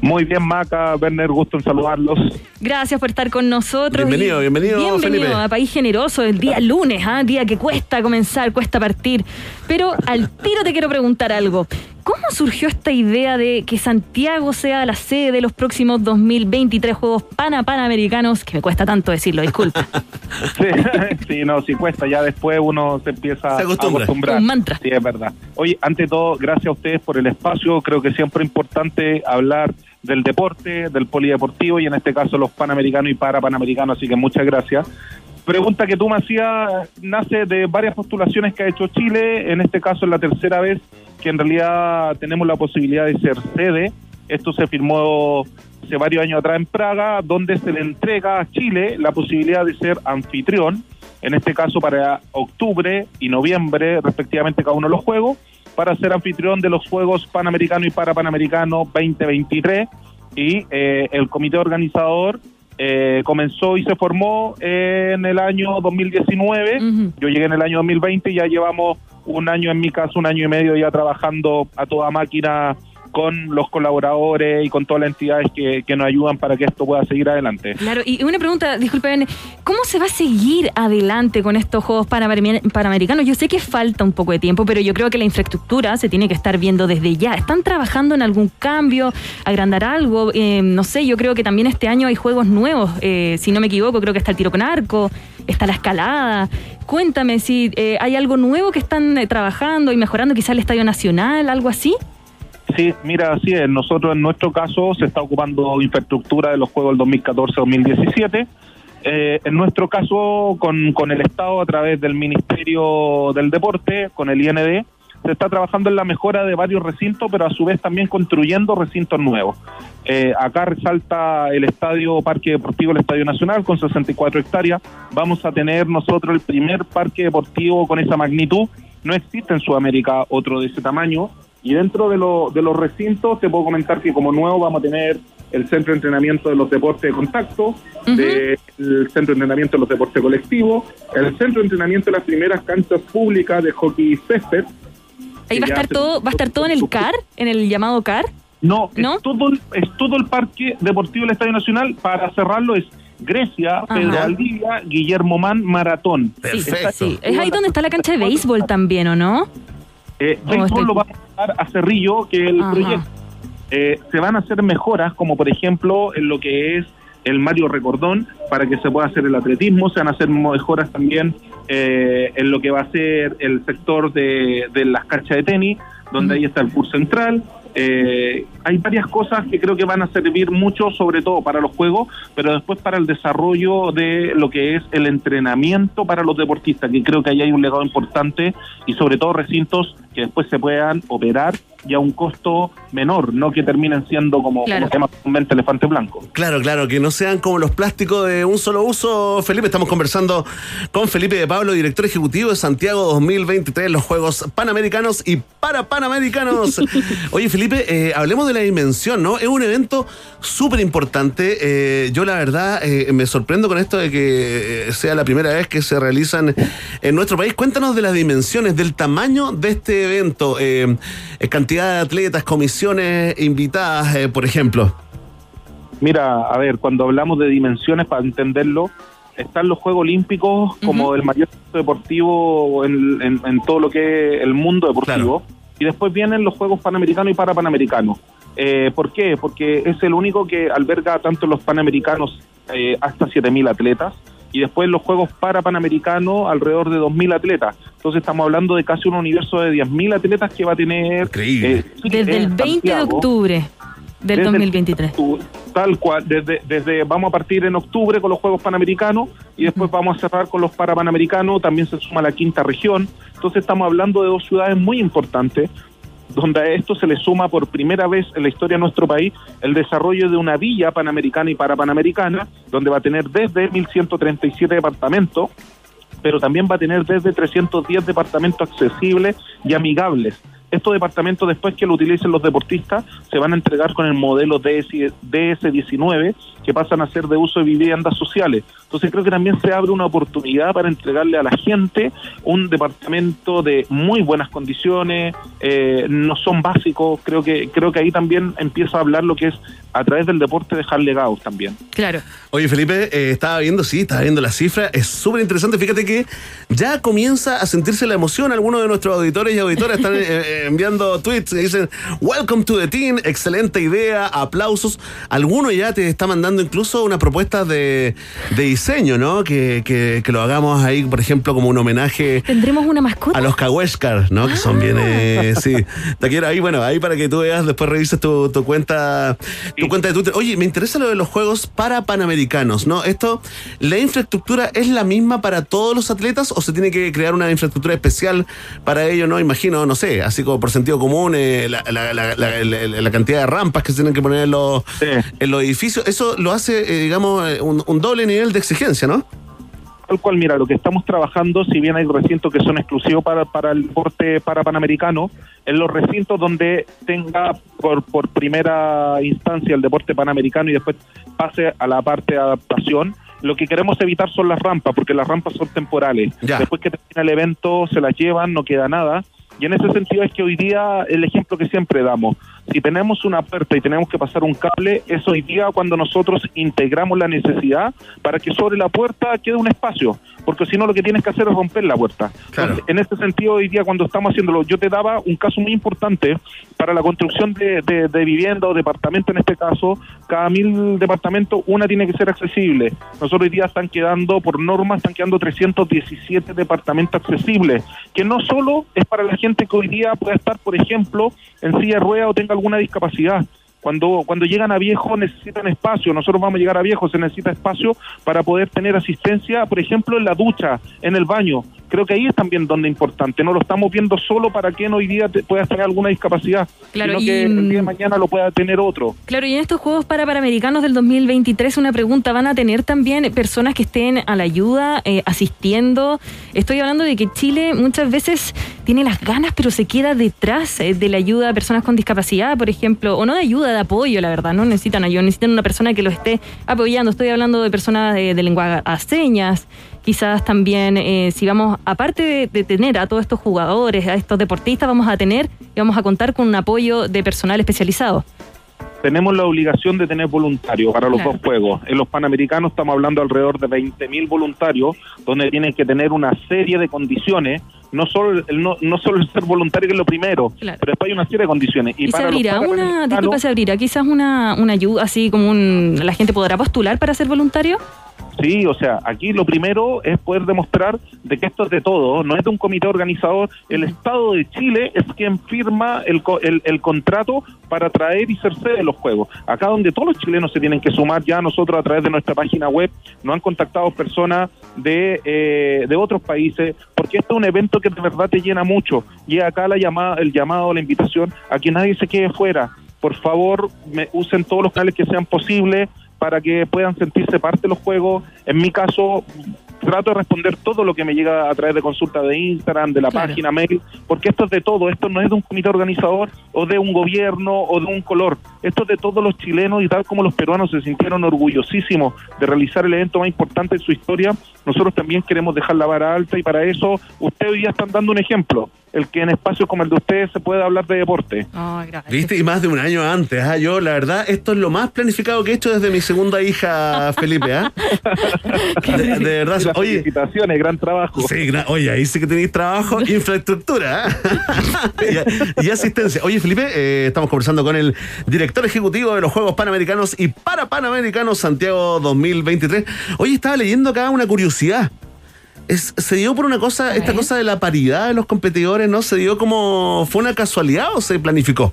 Muy bien, Maca, Werner, gusto en saludarlos. Gracias por estar con nosotros. Bienvenido, bienvenido, Bienvenido Felipe. a País Generoso, el día lunes, ¿ah? día que cuesta comenzar, cuesta partir. Pero al tiro te quiero preguntar algo. ¿Cómo surgió esta idea de que Santiago sea la sede de los próximos 2023 Juegos Pana Panamericanos? Que me cuesta tanto decirlo, disculpa. <laughs> Sí, <laughs> sí, no, sí cuesta, ya después uno se empieza Se acostumbra. a acostumbrar. Un mantra. Sí, es verdad. Oye, ante todo, gracias a ustedes por el espacio. Creo que siempre es importante hablar del deporte, del polideportivo y en este caso los panamericanos y para panamericanos, así que muchas gracias. Pregunta que tú me hacías nace de varias postulaciones que ha hecho Chile, en este caso es la tercera vez que en realidad tenemos la posibilidad de ser sede. Esto se firmó hace varios años atrás en Praga, donde se le entrega a Chile la posibilidad de ser anfitrión, en este caso para octubre y noviembre, respectivamente, cada uno de los juegos, para ser anfitrión de los Juegos Panamericanos y Parapanamericanos 2023. Y eh, el comité organizador eh, comenzó y se formó en el año 2019. Yo llegué en el año 2020 y ya llevamos un año, en mi caso, un año y medio ya trabajando a toda máquina con los colaboradores y con todas las entidades que, que nos ayudan para que esto pueda seguir adelante. Claro, y una pregunta, disculpen, ¿cómo se va a seguir adelante con estos Juegos Panameri- Panamericanos? Yo sé que falta un poco de tiempo, pero yo creo que la infraestructura se tiene que estar viendo desde ya. ¿Están trabajando en algún cambio, agrandar algo? Eh, no sé, yo creo que también este año hay juegos nuevos, eh, si no me equivoco, creo que está el tiro con arco, está la escalada. Cuéntame si eh, hay algo nuevo que están eh, trabajando y mejorando, quizás el Estadio Nacional, algo así. Sí, mira, así es. Nosotros en nuestro caso se está ocupando infraestructura de los Juegos del 2014-2017. Eh, en nuestro caso, con, el Estado a través del Ministerio del Deporte, con el IND, se está trabajando en la mejora de varios recintos, pero a su vez también construyendo recintos nuevos. Eh, acá resalta el Estadio Parque Deportivo, el Estadio Nacional, con 64 hectáreas. Vamos a tener nosotros el primer parque deportivo con esa magnitud. No existe en Sudamérica otro de ese tamaño. Y dentro de, lo- de los recintos te puedo comentar que como nuevo vamos a tener el centro de entrenamiento de los deportes de contacto, de- el centro de entrenamiento de los deportes colectivos, el centro de entrenamiento de las primeras canchas públicas de hockey césped. Ahí va a estar todo, va a estar todo en el CAR, en el llamado CAR. No, Es, todo el, es todo el parque deportivo del Estadio Nacional. Para cerrarlo es Grecia, Pedro. Valdivia, Guillermo Man, Maratón. Sí, Está- sí. Es ahí donde está la cancha de béisbol también, ¿o no? Eh, Oh, béisbol estoy- lo vamos a dar a Cerrillo, que es el Ajá. proyecto. Eh, se van a hacer mejoras, como por ejemplo en lo que es el Mario Recordón, para que se pueda hacer el atletismo. Se van a hacer mejoras también eh, en lo que va a ser el sector de, de las canchas de tenis, donde ahí está el curso central. Eh, hay varias cosas que creo que van a servir mucho, sobre todo para los juegos, pero después para el desarrollo de lo que es el entrenamiento para los deportistas, que creo que ahí hay un legado importante y sobre todo recintos que después se puedan operar y a un costo menor, no que terminen siendo como, Claro. como se llama elefante blanco. Claro, claro, que no sean como los plásticos de un solo uso. Felipe, estamos conversando con Felipe de Pablo, director ejecutivo de Santiago 2023, los Juegos Panamericanos y para Panamericanos. <laughs> Oye, Felipe, eh, hablemos de la dimensión, ¿no? Es un evento súper importante. Eh, yo, la verdad, eh, me sorprendo con esto de que sea la primera vez que se realizan en nuestro país. Cuéntanos de las dimensiones, del tamaño de este evento. Eh, eh, cantidad de atletas, comisiones invitadas, eh, por ejemplo. Mira, a ver, cuando hablamos de dimensiones, para entenderlo, están los Juegos Olímpicos como el mayor deportivo en, en- en todo lo que es el mundo deportivo. Y después vienen los Juegos Panamericanos y Parapanamericanos. Eh, ¿Por qué? Porque es el único que alberga tanto los Panamericanos eh, hasta 7.000 atletas y después los Juegos Parapanamericanos alrededor de 2.000 atletas. Entonces estamos hablando de casi un universo de 10.000 atletas que va a tener... eh, Desde el en 20 de octubre del Desde el 2023. octubre, Tal cual, desde, desde vamos a partir en octubre con los Juegos Panamericanos y después vamos a cerrar con los Parapanamericanos, también se suma la quinta región. Entonces estamos hablando de dos ciudades muy importantes, donde a esto se le suma por primera vez en la historia de nuestro país el desarrollo de una villa panamericana y parapanamericana, donde va a tener desde 1.137 departamentos, pero también va a tener desde 310 departamentos accesibles y amigables. Estos departamentos, después que lo utilicen los deportistas, se van a entregar con el modelo DS, DS19, que pasan a ser de uso de viviendas sociales. Entonces creo que también se abre una oportunidad para entregarle a la gente un departamento de muy buenas condiciones, eh, no son básicos, creo que, creo que ahí también empieza a hablar lo que es a través del deporte dejar legados también. Claro. Oye, Felipe, eh, estaba viendo, sí, estaba viendo la cifra. Es súper interesante. Fíjate que ya comienza a sentirse la emoción. Algunos de nuestros auditores y auditoras están <laughs> eh, eh, enviando tweets que dicen, Welcome to the team, excelente idea, aplausos. Algunos ya te está mandando incluso una propuesta de, de diseño, ¿no? Que, que- que lo hagamos ahí, por ejemplo, como un homenaje ¿Tendremos una mascota? a los Kaweshkar, ¿no? Que son bien, eh, sí. Te quiero ahí, bueno, ahí para que tú veas, después revises tu, tu cuenta, tu cuenta de Twitter. Oye, me interesa lo de los juegos para panamericanos, ¿no? Esto, ¿la infraestructura es la misma para todos los atletas o se tiene que crear una infraestructura especial para ello, no? Imagino, no sé, así como por sentido común, eh, la, la- la- la- la- la cantidad de rampas que se tienen que poner en los, en los edificios, eso lo hace, eh, digamos, eh, un, un doble nivel de exigencia, ¿no? Tal cual, mira, lo que estamos trabajando, si bien hay recintos que son exclusivos para, para el deporte para panamericano, en los recintos donde tenga por, por primera instancia el deporte panamericano y después pase a la parte de adaptación, lo que queremos evitar son las rampas, porque las rampas son temporales. Ya. Después que termina el evento, se las llevan, no queda nada. Y en ese sentido es que hoy día el ejemplo que siempre damos, si tenemos una puerta y tenemos que pasar un cable, es hoy día cuando nosotros integramos la necesidad para que sobre la puerta quede un espacio, porque si no lo que tienes que hacer es romper la puerta. Entonces, en ese sentido hoy día cuando estamos haciéndolo, yo te daba un caso muy importante para la construcción de, de- de vivienda o departamento en este caso, cada mil departamentos una tiene que ser accesible. Nosotros hoy día están quedando, por norma, están quedando 317 departamentos accesibles, que no solo es para la gente que hoy día pueda estar, por ejemplo, en silla de rueda o tenga alguna discapacidad. Cuando, cuando llegan a viejo necesitan espacio, nosotros vamos a llegar a viejo, se necesita espacio para poder tener asistencia, por ejemplo, en la ducha, en el baño. Creo que ahí es también donde es importante, no lo estamos viendo solo para quien hoy día te- puedas tener alguna discapacidad, Claro, sino y- que el día de mañana lo pueda tener otro. Claro, y en estos Juegos para Panamericanos del 2023, una pregunta, ¿van a tener también personas que estén a la ayuda, eh, asistiendo? Estoy hablando de que Chile muchas veces tiene las ganas, pero se queda detrás eh, de la ayuda a personas con discapacidad, por ejemplo, o no de ayuda, de apoyo, la verdad, no necesitan ayuda, necesitan una persona que los esté apoyando. Estoy hablando de personas de, de lenguaje a señas, quizás también, eh, si vamos, aparte de, de tener a todos estos jugadores, a estos deportistas, vamos a tener y vamos a contar con un apoyo de personal especializado. Tenemos la obligación de tener voluntarios para los Claro. dos juegos. En los Panamericanos estamos hablando alrededor de 20.000 voluntarios, donde tienen que tener una serie de condiciones, no solo el, no, no solo el ser voluntario que es lo primero, Claro. pero después hay una serie de condiciones. Y, se para los abrirá una, disculpa, se abrirá quizás una, una ayuda, así como un, la gente podrá postular para ser voluntario. Sí, o sea, aquí lo primero es poder demostrar de que esto es de todo, no es de un comité organizador. El Estado de Chile es quien firma el, el, el contrato para traer y ser sede de los Juegos. Acá donde todos los chilenos se tienen que sumar, ya nosotros a través de nuestra página web nos han contactado personas de, eh, de otros países, porque esto es un evento que de verdad te llena mucho. Y acá la llamada, el llamado, la invitación a que nadie se quede fuera. Por favor, me, usen todos los canales que sean posibles para que puedan sentirse parte de los juegos. En mi caso, trato de responder todo lo que me llega a través de consulta de Instagram, de la Claro. página mail, porque esto es de todo, esto no es de un comité organizador o de un gobierno o de un color, esto es de todos los chilenos y tal como los peruanos se sintieron orgullosísimos de realizar el evento más importante de su historia, nosotros también queremos dejar la vara alta y para eso ustedes día están dando un ejemplo. el que en espacios como el de ustedes se pueda hablar de deporte. ¿Viste? Y más de un año antes. ¿ah? Yo, la verdad, esto es lo más planificado que he hecho desde mi segunda hija, Felipe. ¿ah? <laughs> De, de verdad. Las Oye, felicitaciones, gran trabajo. Sí, gra- oye, ahí sí que tenéis trabajo, <laughs> infraestructura ¿ah? <laughs> y, y asistencia. Oye, Felipe, eh, estamos conversando con el director ejecutivo de los Juegos Panamericanos y para Panamericanos Santiago 2023. Oye, estaba leyendo acá una curiosidad. Es- se dio por una cosa, esta cosa de la paridad de los competidores, ¿no? Se dio como, ¿fue una casualidad o se planificó?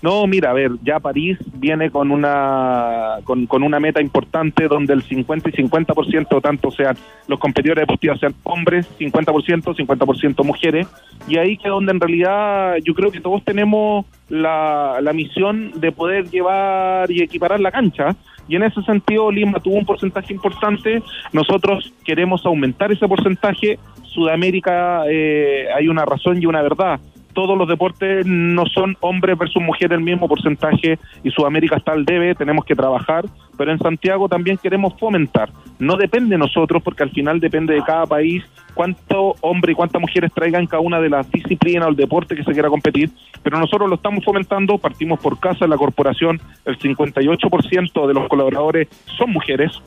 No, mira, a ver, ya París viene con una con, una meta importante donde el 50 y 50% tanto sean los competidores deportivos sean hombres, 50%, 50% mujeres, y ahí que donde en realidad yo creo que todos tenemos la, la misión de poder llevar y equiparar la cancha. Y en ese sentido Lima tuvo un porcentaje importante, nosotros queremos aumentar ese porcentaje, Sudamérica eh, hay una razón y una verdad, todos los deportes no son hombres versus mujeres el mismo porcentaje y Sudamérica está al debe, tenemos que trabajar, pero en Santiago también queremos fomentar. No depende de nosotros porque al final depende de cada país cuánto hombre y cuántas mujeres traigan cada una de las disciplinas o el deporte que se quiera competir, pero nosotros lo estamos fomentando, partimos por casa en la corporación, el 58% de los colaboradores son mujeres,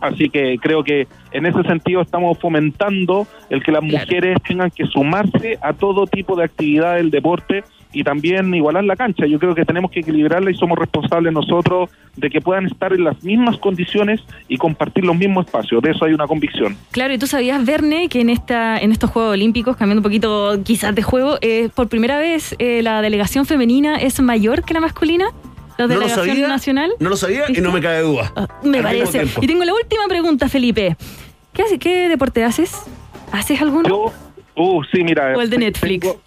Así que creo que en ese sentido estamos fomentando el que las mujeres tengan que sumarse a todo tipo de actividad del deporte y también igualar la cancha. Yo creo que tenemos que equilibrarla y somos responsables nosotros de que puedan estar en las mismas condiciones y compartir los mismos espacios. De eso hay una convicción. Claro, y tú sabías, Verne, que en esta en estos Juegos Olímpicos, cambiando un poquito quizás de juego, eh, por primera vez eh, la delegación femenina es mayor que la masculina. La No lo delegación sabía, nacional. no lo sabía y no me cabe duda. Me Al mismo parece. Y tengo la última pregunta, Felipe. ¿Qué, hace, qué deporte haces? ¿Haces alguno? Yo, uh, sí, mira. ¿O el de Netflix? tengo-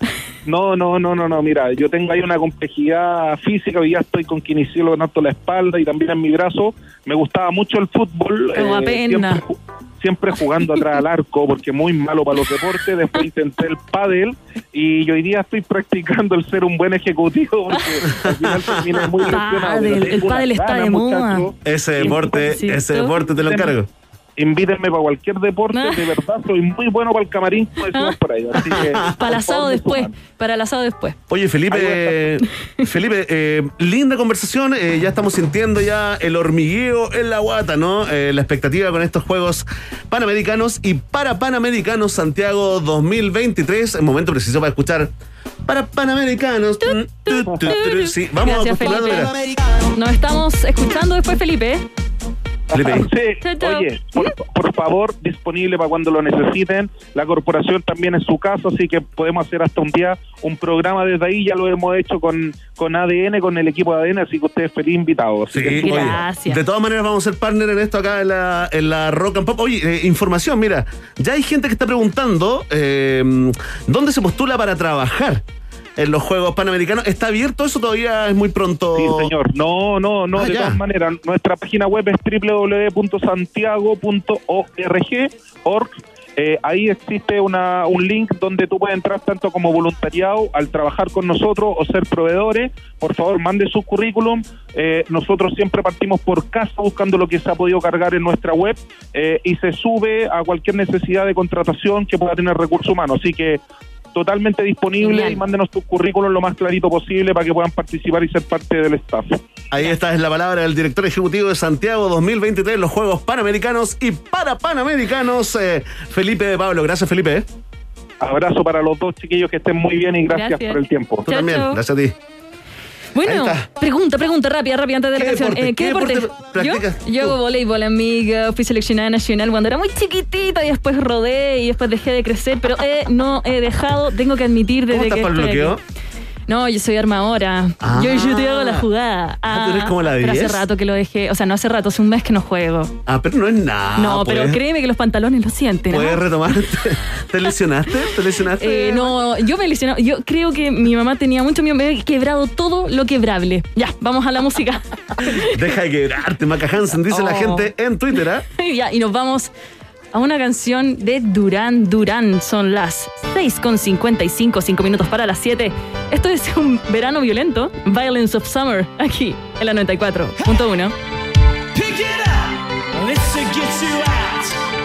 no, no, no, no, no, mira, yo tengo ahí una complejidad física, hoy ya estoy con kinesiólogo en la espalda y también en mi brazo. Me gustaba mucho el fútbol. Guapena. siempre, ju- siempre jugando atrás al arco, porque muy malo para los deportes. Después intenté el pádel y hoy día estoy practicando el ser un buen ejecutivo, porque al final terminé muy lesionado. pero Pádel, el pádel está de moda. Ese deporte, ese deporte te lo encargo. Invítenme para cualquier deporte, de verdad soy muy bueno para el camarín, como decimos por ahí. Así que, <laughs> Para el asado después. Para el asado después. Oye, Felipe, <laughs> Felipe, eh, linda conversación. eh, ya estamos sintiendo ya el hormigueo en la guata, ¿no? Eh, la expectativa con estos Juegos Panamericanos y para Panamericanos Santiago 2023. El momento preciso para escuchar para Panamericanos. Tu, tu, tu, tu. Sí, vamos Gracias, Felipe. Nos estamos escuchando después, Felipe. <laughs> Sí, oye, por, por favor, disponible para cuando lo necesiten. La corporación también es su casa, así que podemos hacer hasta un día un programa desde ahí. Ya lo hemos hecho con, con ADN, con el equipo de ADN, así que ustedes feliz invitados. Así Sí, que- oye, de todas maneras vamos a ser partner en esto acá en la, en la Rock and Pop. Oye, eh, información, mira, ya hay gente que está preguntando eh, dónde se postula para trabajar en los Juegos Panamericanos. ¿Está abierto eso todavía es muy pronto? Sí, señor. No, no, no, Ah, de ya. todas maneras. Nuestra página web es www.santiago.org. org. Eh, ahí existe una, un link donde tú puedes entrar tanto como voluntariado al trabajar con nosotros o ser proveedores. Por favor, mande su currículum. Eh, nosotros siempre partimos por casa buscando lo que se ha podido cargar en nuestra web eh, y se sube a cualquier necesidad de contratación que pueda tener recursos humanos. Así que totalmente disponible Genial. y mándenos tu currículum lo más clarito posible para que puedan participar y ser parte del staff. Ahí está es la palabra del director ejecutivo de Santiago 2023, los Juegos Panamericanos y para Panamericanos, eh, Felipe de Pablo. Gracias, Felipe. ¿eh? Abrazo para los dos chiquillos que estén muy bien y gracias, Gracias. por el tiempo. Tú también, gracias a ti. Bueno, pregunta, pregunta rápida, rápida antes de la ¿Qué canción. deporte? Eh, ¿Qué, ¿Qué deporte? deporte Yo, hago voleibol, amiga. Fui seleccionada nacional cuando era muy chiquitita y después rodé y después dejé de crecer, pero eh, no he dejado, tengo que admitir desde ¿Cómo estás que para el bloqueo? aquí. No, yo soy armadora. Ah. Yo, yo te hago la jugada. Ah, tú eres como la pero hace 10. rato que lo dejé. O sea, no hace rato, hace un mes que no juego. Ah, pero no es nada. no, pero pues. créeme que los pantalones lo sienten. ¿ah? ¿Puedes retomar? <laughs> ¿Te lesionaste? ¿Te lesionaste? Eh, no, yo me lesionado. Yo creo que mi mamá tenía mucho miedo. Me he quebrado todo lo quebrable. Ya, vamos a la música. <laughs> Deja de quebrarte, Maca Hansen, dice la Oh. gente en Twitter, ¿ah? <laughs> ya, y nos vamos a una canción de Durán Durán. Son las 6.55, 5 minutos para las 7. Esto es un verano violento, Violence of Summer, aquí en la 94.1. Pick it up. Let's get you out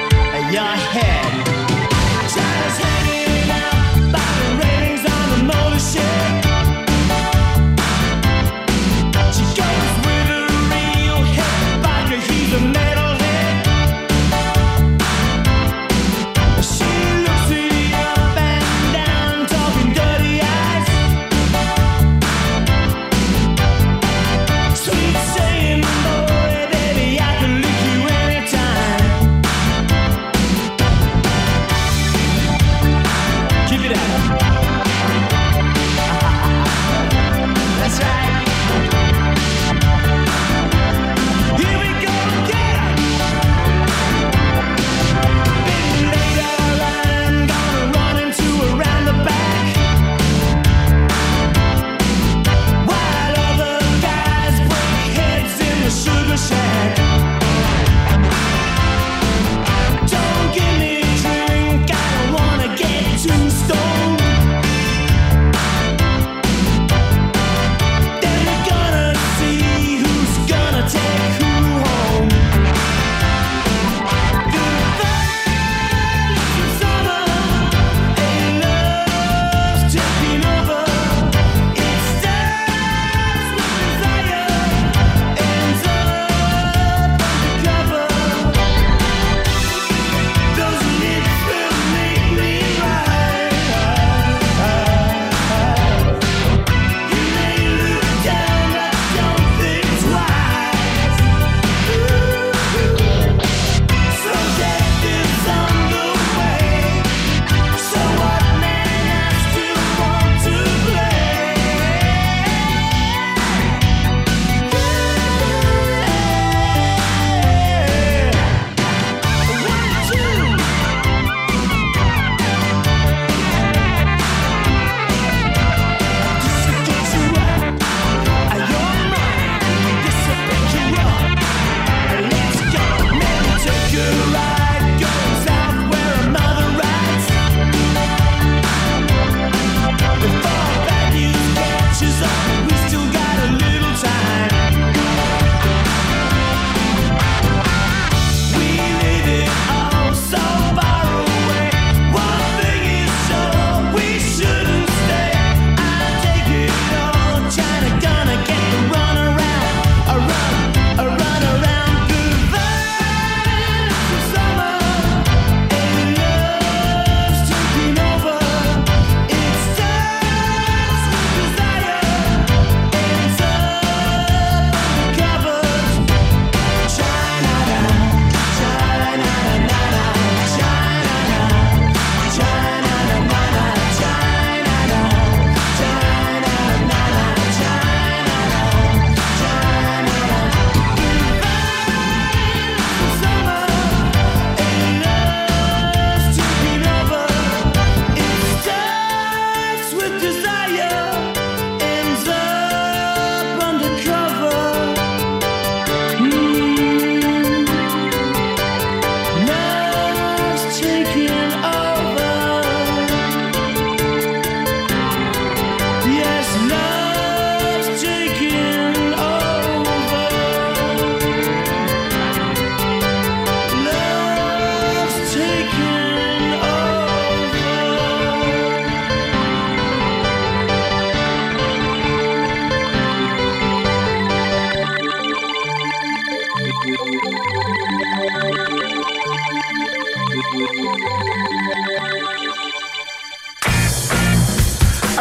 love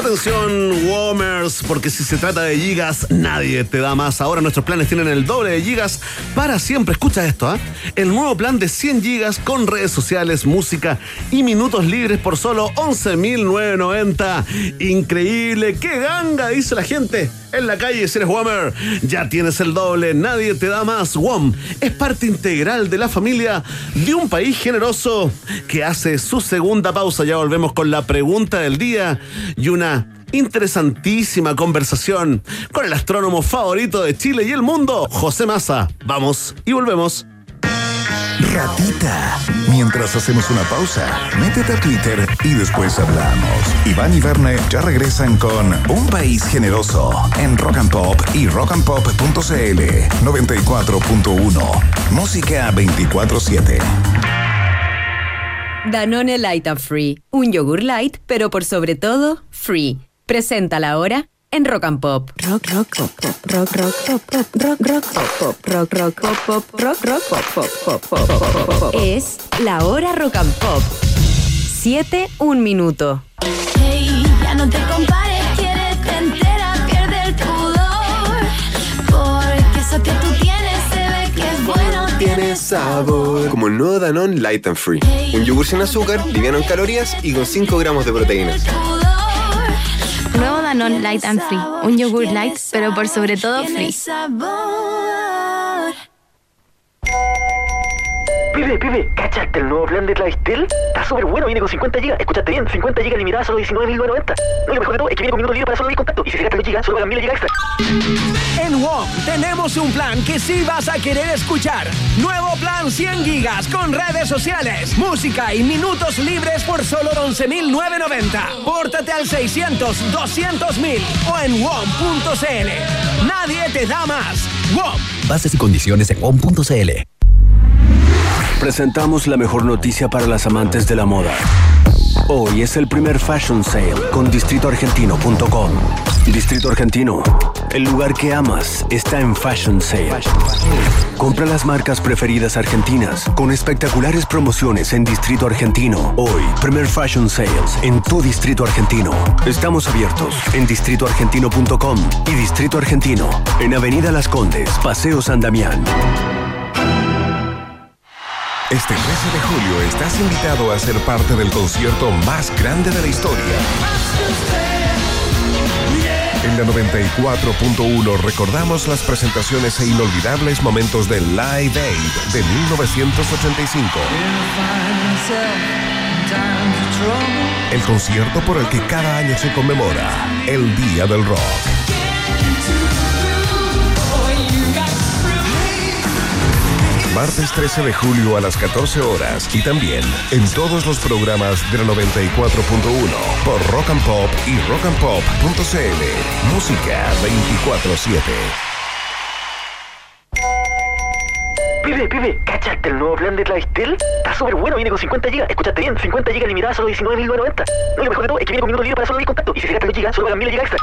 Atención, Womers, porque si se trata de gigas, nadie te da más. Ahora nuestros planes tienen el doble de gigas para siempre. Escucha esto, ¿ah? El nuevo plan de 100 gigas con redes sociales, música y minutos libres por solo 11.990. Increíble, qué ganga, dice la gente. En la calle, si eres Womer, ya tienes el doble, nadie te da más. WOM es parte integral de la familia de un país generoso que hace su segunda pausa. Ya volvemos con la pregunta del día y una interesantísima conversación con el astrónomo favorito de Chile y el mundo, José Massa. Vamos y volvemos. Ratita. Mientras hacemos una pausa, métete a Twitter y después hablamos. Iván y Verne ya regresan con Un País Generoso en Rock and Pop y rockandpop.cl 94.1. Música 24-7. Danone Light and Free. Un yogur light, pero por sobre todo, free. Presenta la hora en Rock and Pop. Rock, rock, pop, pop, rock, rock, pop, pop, rock, rock, pop, pop, rock, rock, pop, pop, rock, rock, pop, pop, pop, pop, pop, pop. Es la hora Rock and Pop. Siete, un minuto. Hey, ya no te compares, quiérete entera, pierde el pudor. Porque eso que tú tienes se ve que es bueno. Tiene sabor. Como el nuevo Danone Light and Free. Un yogur sin azúcar, liviano en calorías y con 5 gramos de proteínas. Nuevo Danone Light and Free. Un yogur light, pero por sobre todo free. Pibe, pibe, ¿cachaste el nuevo plan de Clavistel? Está súper bueno, viene con 50 GB. Escuchaste bien, 50 GB limitadas solo 19.990. No, y lo mejor de todo es que viene con minutos libres para solo ir contacto. Y si se gastan los GB, solo pagan 1000 GB extra. En WOM tenemos un plan que sí vas a querer escuchar. Nuevo plan 100 gigas con redes sociales, música y minutos libres por solo 11.990. Pórtate al 600 200.000 o en WOM.cl. Nadie te da más. WOM. Bases y condiciones en WOM.cl. Presentamos la mejor noticia para las amantes de la moda. Hoy es el primer Fashion Sale con distritoargentino.com. Distrito Argentino, el lugar que amas, está en Fashion Sale. Compra las marcas preferidas argentinas con espectaculares promociones en Distrito Argentino. Hoy, primer Fashion Sales en tu Distrito Argentino. Estamos abiertos en distritoargentino.com y Distrito Argentino en Avenida Las Condes, Paseo San Damián. Este 13 de julio estás invitado a ser parte del concierto más grande de la historia. En la 94.1 recordamos las presentaciones e inolvidables momentos del Live Aid de 1985. El concierto por el que cada año se conmemora el Día del Rock. Martes 13 de julio a las 14 horas y también en todos los programas de la 94.1 por Rock and Pop y rockandpop.cl. Música 24-7. Pibe, pibe, ¿cachaste el nuevo plan de Clavistel? Está súper bueno, viene con 50 GB. Escuchaste bien, 50 GB limitadas solo 19.990. No, y lo mejor de todo es que viene con minutos libres para solo ir contacto. Y si se gastan los GB, solo pagan 1000 GB extra.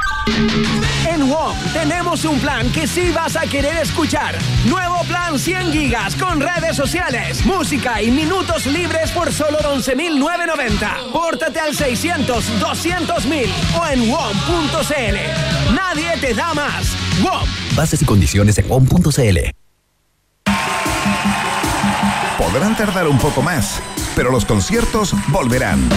En WOM tenemos un plan que sí vas a querer escuchar. Nuevo plan 100 gigas con redes sociales, música y minutos libres por solo 11.990. Pórtate al 600 200.000 o en WOM.cl. Nadie te da más. WOM. Bases y condiciones en WOM.cl. Podrán tardar un poco más, pero los conciertos volverán.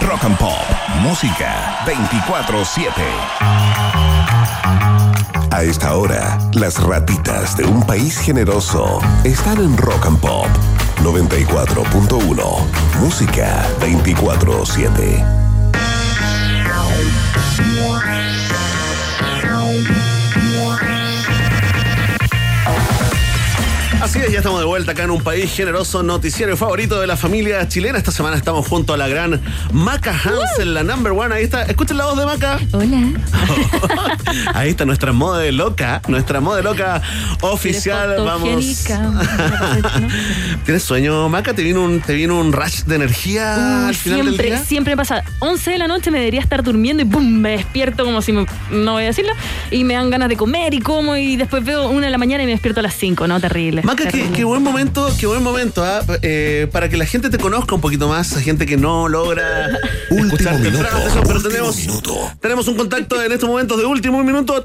Rock and Pop, música 24-7. A esta hora, las ratitas de un país generoso están en Rock and Pop 94.1, música 24-7. Así es, ya estamos de vuelta acá en un país generoso, noticiero favorito de la familia chilena. Esta semana estamos junto a la gran Maca Hansen, la number one. Ahí está, escuchen la voz de Maca. Hola. <laughs> Ahí está nuestra moda loca, nuestra moda loca oficial. Vamos. <laughs> ¿Tienes sueño, Maca? ¿Te vino un, te vino un rush de energía Uh, al final del siempre, día? siempre pasa. 11 de la noche me debería estar durmiendo y ¡pum! me despierto como si me, no voy a decirlo. Y me dan ganas de comer y como y después veo una de la mañana y me despierto a las 5, ¿no? Terrible. Maca, qué, buen momento, qué buen momento, ¿ah? Eh, para que la gente te conozca un poquito más, gente que no logra escuchar temprano, pero tenemos, tenemos un contacto en estos momentos de último minuto.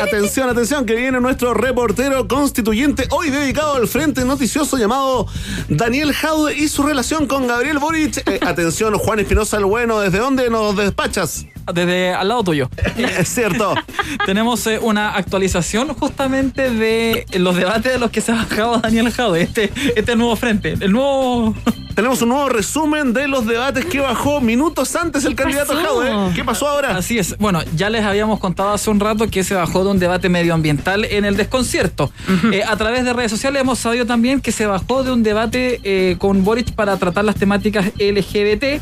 Atención, atención, que viene nuestro reportero constituyente, hoy dedicado al frente noticioso llamado Daniel Jaude y su relación con Gabriel Boric. Eh, atención, Juan Espinosa el Bueno, ¿desde dónde nos despachas? Desde al lado tuyo. <laughs> Es cierto. <laughs> Tenemos eh, una actualización justamente de los debates de los que se ha bajado Daniel Jaude, este, este nuevo frente, el nuevo... <laughs> Tenemos un nuevo resumen de los debates que bajó minutos antes el candidato Jaude. ¿Qué pasó ahora? Así es. Bueno, ya les habíamos contado hace un rato que se bajó de un debate medioambiental en el desconcierto. Eh, a través de redes sociales hemos sabido también que se bajó de un debate eh, con Boric para tratar las temáticas LGBT.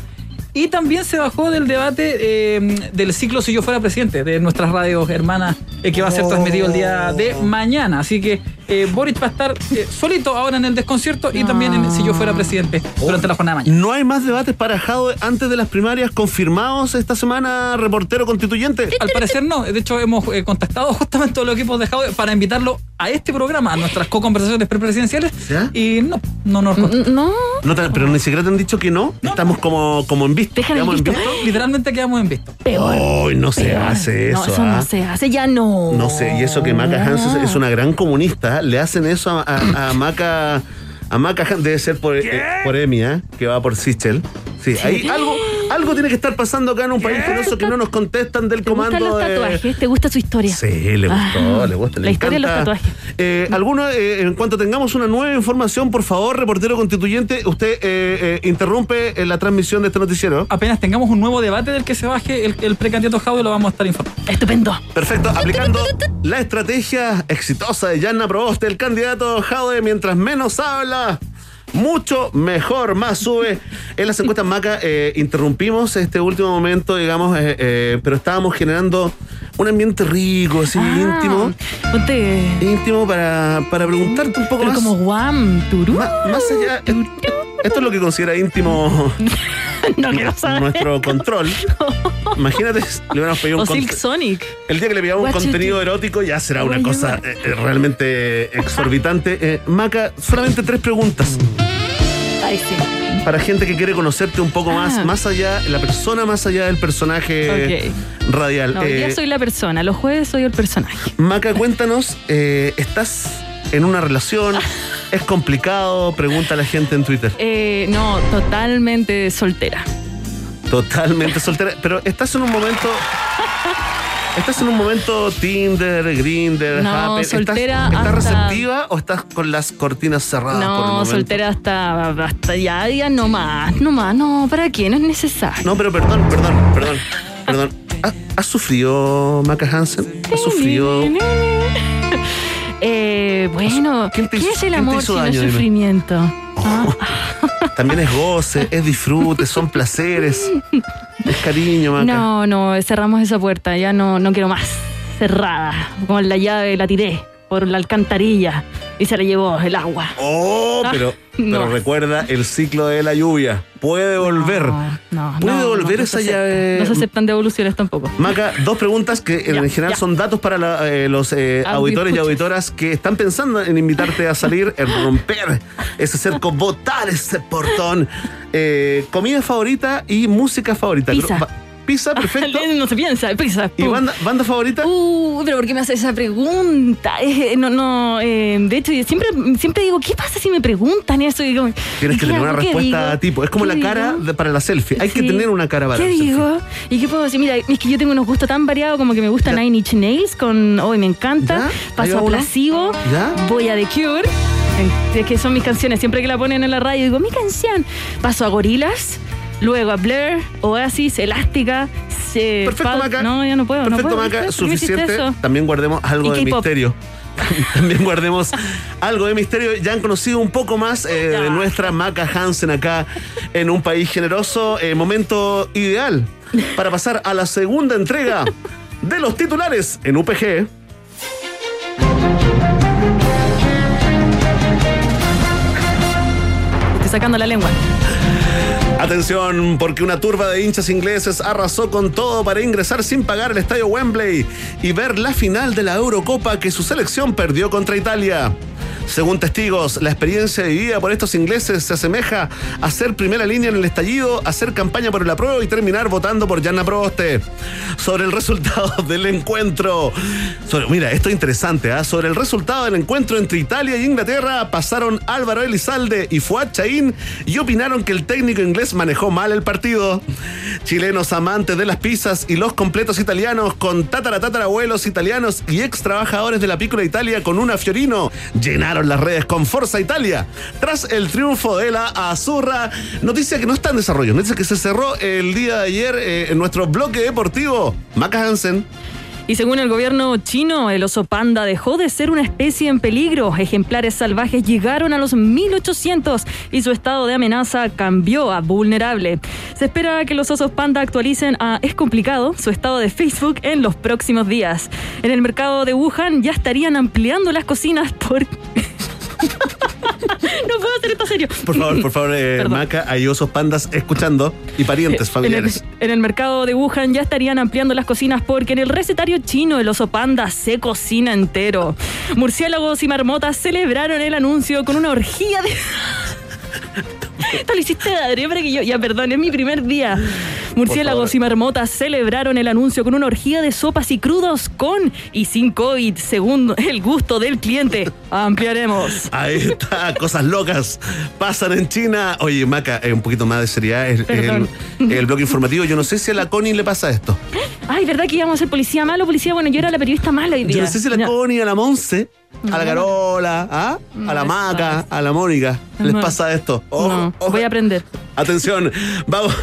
Y también se bajó del debate eh, del ciclo Si yo fuera presidente, de nuestras radios hermanas, eh, que va a ser transmitido el día de mañana. Así que eh, Boric va a estar eh, solito ahora en el desconcierto y también en Si yo fuera presidente durante la jornada de mañana. ¿No hay más debates para Jaude antes de las primarias confirmados esta semana, reportero constituyente? Al parecer no. De hecho, hemos eh, contactado justamente a los equipos de Jaude para invitarlo a este programa, a nuestras co-conversaciones prepresidenciales. Y no, no nos. No. No te- pero ni siquiera te han dicho que no. Estamos como, como en visto. Quedamos en visto. Literalmente quedamos en visto. Uy, no se hace eso. No, eso ¿ah? no se hace, ya no. No sé, y eso que Maca Hansen es una gran comunista. Le hacen eso a, a- a Maca. A Maca debe ser por, eh, por Emi, ¿eh? que va por Sichel. Sí, ahí algo, algo tiene que estar pasando acá en un país generoso que no nos contestan del ¿Te gustan comando los de. tatuajes? ¿Te gusta su historia? Sí, le gustó, Ah, le gusta, le La historia de los encanta. tatuajes. Eh, ¿alguno, eh, en cuanto tengamos una nueva información, por favor, reportero constituyente, usted eh, eh, interrumpe eh, la transmisión de este noticiero. Apenas tengamos un nuevo debate del que se baje el, el precandidato Jaude, lo vamos a estar informando. Estupendo. Perfecto, aplicando la estrategia exitosa de Yanna Proboste, el candidato Jaude, mientras menos habla. Mucho mejor, más sube. En las encuestas Maca eh, interrumpimos este último momento, digamos, eh, eh, pero estábamos generando un ambiente rico, así, Ah, íntimo. Ponte. Íntimo para, para preguntarte un poco Pero más. como guam, turú. Más, más allá. eh, Esto es lo que considera íntimo <laughs> no quiero saber. nuestro control. <laughs> Imagínate, si le hubiéramos pedido un Silk Sonic. el día que le pidamos un contenido do. erótico ya será una cosa eh, eh, realmente exorbitante. Eh, Maca, solamente tres preguntas Ay, sí. Para gente que quiere conocerte un poco más, Ah. más allá, la persona más allá del personaje radial. No, hoy día Eh, soy la persona, los jueves soy el personaje. Maca, cuéntanos, eh, ¿estás en una relación? <laughs> ¿Es complicado? Pregunta la gente en Twitter. Eh, no, totalmente soltera. Totalmente soltera. Pero estás en un momento. ¿Estás en un momento Tinder, Grinder, No, soltera ¿Estás, hasta- receptiva o estás con las cortinas cerradas por el No, momento? soltera hasta, hasta ya, ya no más, no más, no, ¿para qué? No es necesario. No, pero perdón, perdón, perdón, perdón. ¿Ha- ¿Has sufrido Maca Hansen? ¿Has sufrido? <laughs> Eh, bueno, ¿qué, es el amor hizo si no sufrimiento? <laughs> También es goce, es disfrute, son placeres, es cariño, Maca. No, no, cerramos esa puerta, ya no, no quiero más. Cerrada, con la llave la tiré por la alcantarilla y se la llevó el agua. Oh, Ah, pero, <laughs> no. recuerda el ciclo de la lluvia. Puede volver. No, ¿Puede no, volver no, no esa llave? No se aceptan devoluciones tampoco. Maca, dos preguntas que en Ya, general ya. son datos para la- eh, los eh, auditores y auditoras que están pensando en invitarte a salir, en romper ese cerco, botar ese portón. Eh, comida favorita y música favorita. Pizza. Pizza, <laughs> perfecto. no se piensa, pizza. ¿Y banda, banda favorita? Uh, pero ¿por qué me hace esa pregunta? Eh, no, no, eh, de hecho, yo siempre, siempre digo, ¿qué pasa si me preguntan eso? Y como, Tienes que ¿qué tener una respuesta digo? tipo. Es como ¿Qué la cara digo? de- para la selfie. Hay que Sí. tener una cara para ¿Qué la selfie. digo? ¿Y qué puedo decir? Mira, es que yo tengo unos gustos tan variados como que me gusta Nine Inch Nails con Hoy me encanta. Ahí Paso a. Placebo. ¿Ya? Voy a The Cure. Es que son mis canciones. Siempre que la ponen en la radio digo, mi canción. Paso a Gorilas. Luego a Blur, Oasis, Elástica. se- Perfecto, Pal- Maca. No, ya no puedo. no Perfecto, puedo. Maca, ¿Por qué me hiciste suficiente. También guardemos algo de misterio. <laughs> también guardemos algo de misterio. Ya han conocido un poco más eh, de nuestra Maca Hansen acá en un país generoso. Eh, momento ideal para pasar a la segunda entrega de los titulares en UPG. Estoy sacando la lengua. Atención, porque una turba de hinchas ingleses arrasó con todo para ingresar sin pagar el estadio Wembley y ver la final de la Eurocopa que su selección perdió contra Italia. Según testigos, la experiencia vivida por estos ingleses se asemeja a ser primera línea en el estallido, hacer campaña por el apruebo y terminar votando por Gianna Proboste. Sobre el resultado <laughs> del encuentro. mira, esto es interesante, ¿ah? Sobre el resultado del encuentro entre Italia y Inglaterra, pasaron Álvaro Elizalde y Fuad Chaín y opinaron que el técnico inglés manejó mal el partido. Chilenos amantes de las pizzas y los completos italianos con tataratatarabuelos italianos y ex trabajadores de la Pícola Italia con una Fiorino llenaron las redes con Forza Italia. Tras el triunfo de la Azurra, noticia que no está en desarrollo, noticia que se cerró el día de ayer eh, en nuestro bloque deportivo. Maca Hansen. Y según el gobierno chino, el oso panda dejó de ser una especie en peligro. Ejemplares salvajes llegaron a los 1800 y su estado de amenaza cambió a vulnerable. Se espera que los osos panda actualicen a Es complicado su estado de Facebook en los próximos días. En el mercado de Wuhan ya estarían ampliando las cocinas por... <laughs> no puedo hacer esto serio. Por favor, por favor, eh. Maca, hay osos pandas escuchando y parientes En el, familiares. en el mercado de Wuhan ya estarían ampliando las cocinas porque en el recetario chino el oso panda se cocina entero. Murciélagos y marmotas celebraron el anuncio con una orgía de... <laughs> Esto lo hiciste de para que yo... Ya, perdón, es mi primer día. Murciélagos y marmotas celebraron el anuncio con una orgía de sopas y crudos con y sin COVID, según el gusto del cliente. Ampliaremos. Ahí está, cosas locas pasan en China. Oye, Maca, un poquito más de seriedad. Es el, el bloque informativo. Yo no sé si a la Connie le pasa esto. Ay, ¿verdad que íbamos a ser policía malo? Policía, bueno, yo era la periodista mala hoy día. Yo no sé si a la Ya. Connie, a la Monse, a la Carola, ¿ah? a la Maca, a la Mónica. ¿Les No. pasa esto? Ojo, No, ojo. voy a aprender. Atención, vamos.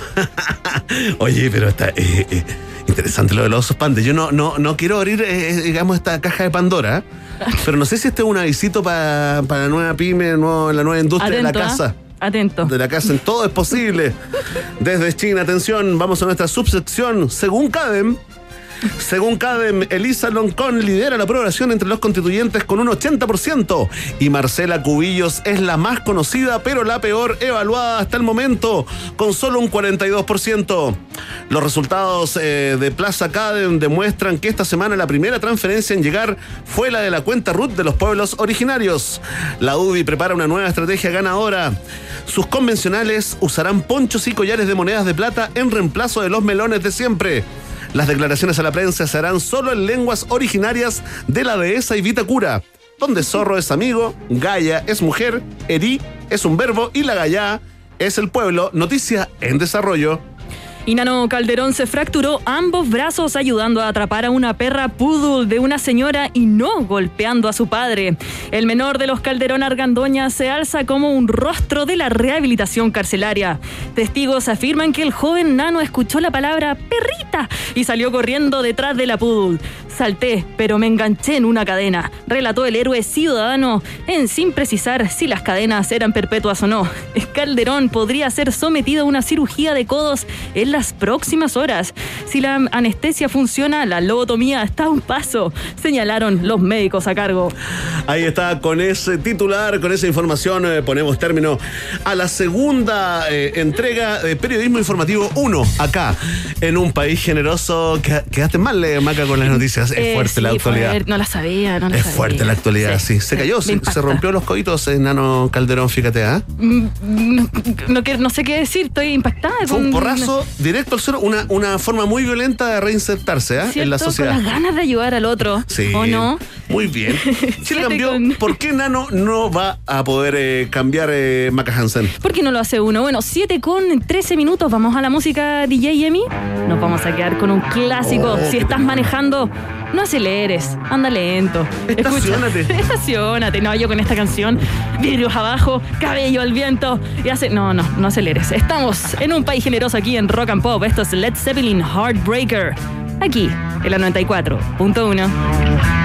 <laughs> Oye, pero está eh, eh, interesante lo de los osos pandas. Yo no, no, no quiero abrir, eh, digamos, esta caja de Pandora, <laughs> pero no sé si este es un avisito pa- para la nueva pyme, nuevo- la nueva industria Atento, de la ¿ah? casa. Atento. De la casa en todo es posible. <laughs> Desde China, atención, vamos a nuestra subsección. Según CADEM, según CADEM, Elisa Loncón lidera la aprobación entre los constituyentes con un 80% y Marcela Cubillos es la más conocida pero la peor evaluada hasta el momento con solo un 42%. Los resultados eh, de Plaza CADEM demuestran que esta semana la primera transferencia en llegar fue la de la cuenta RUT de los pueblos originarios. La UDI prepara una nueva estrategia ganadora. Sus convencionales usarán ponchos y collares de monedas de plata en reemplazo de los melones de siempre. Las declaraciones a la prensa se harán solo en lenguas originarias de la dehesa y Vitacura, donde zorro es amigo, Gaia es mujer, Eri es un verbo y la Gaya es el pueblo. Noticia en desarrollo. Y Nano Calderón se fracturó ambos brazos ayudando a atrapar a una perra poodle de una señora y no golpeando a su padre. El menor de los Calderón Argandoña se alza como un rostro de la rehabilitación carcelaria. Testigos afirman que el joven Nano escuchó la palabra perrita y salió corriendo detrás de la poodle. Salté, pero me enganché en una cadena, relató el héroe ciudadano, en sin precisar si las cadenas eran perpetuas o no. Calderón podría ser sometido a una cirugía de codos en las próximas horas. Si la anestesia funciona, la lobotomía está a un paso, señalaron los médicos a cargo. Ahí está, con ese titular, con esa información, eh, ponemos término a la segunda eh, entrega de Periodismo Informativo 1, acá, en un país generoso. Que- Quedaste mal, eh, Maca, con las noticias. Es Eh, fuerte la actualidad. no la sabía, no la Es sabía. fuerte la actualidad, sí. Se cayó, se, rompió los coitos en Nano Calderón, fíjate, ¿ah? Mm, mm, No, no sé qué decir, estoy impactada. Fue un porrazo directo al suelo, una, una forma muy violenta de reinsertarse ¿ah? en la sociedad. Con las ganas de ayudar al otro. Sí. ¿O no? Muy bien. <laughs> Chile Siete cambió. ¿Por qué Nano no va a poder eh, cambiar eh, Maca Hansen? ¿Por qué no lo hace uno? Bueno, 7 con 13 minutos. Vamos a la música DJ Emi. Nos vamos a quedar con un clásico. Oh, si estás manejando, no aceleres. Anda lento. Escucha- Estaciónate. <laughs> Estacionate. No, yo con esta canción, vidrios abajo, cabello al viento. Y hace. No, no, no aceleres. Estamos en un país generoso aquí en Rock and Pop. Esto es Led Zeppelin Heartbreaker. Aquí, en la 94.1.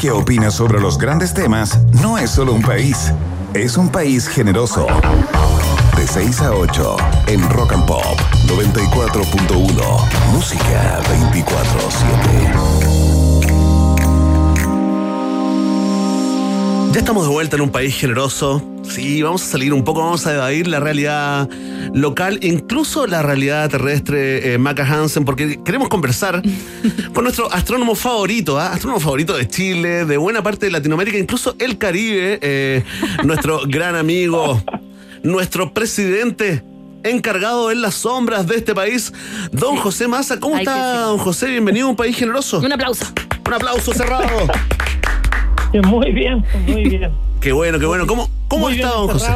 que opina sobre los grandes temas no es solo un país, es un país generoso. De 6 a 8 en Rock and Pop 94.1. Música 24/7. Ya estamos de vuelta en un país generoso. Sí, vamos a salir un poco, vamos a evadir la realidad local, incluso la realidad terrestre, eh, Maca Hansen, porque queremos conversar <laughs> con nuestro astrónomo favorito, ¿ah? astrónomo favorito de Chile, de buena parte de Latinoamérica, incluso el Caribe, eh, nuestro <laughs> gran amigo, nuestro presidente encargado en las sombras de este país, don José Massa. ¿Cómo Ay, está, don José? Bienvenido a un país generoso. Un aplauso. Un aplauso cerrado. <laughs> Muy bien, muy bien. Qué bueno, qué bueno. ¿Cómo, cómo Muy está, don José?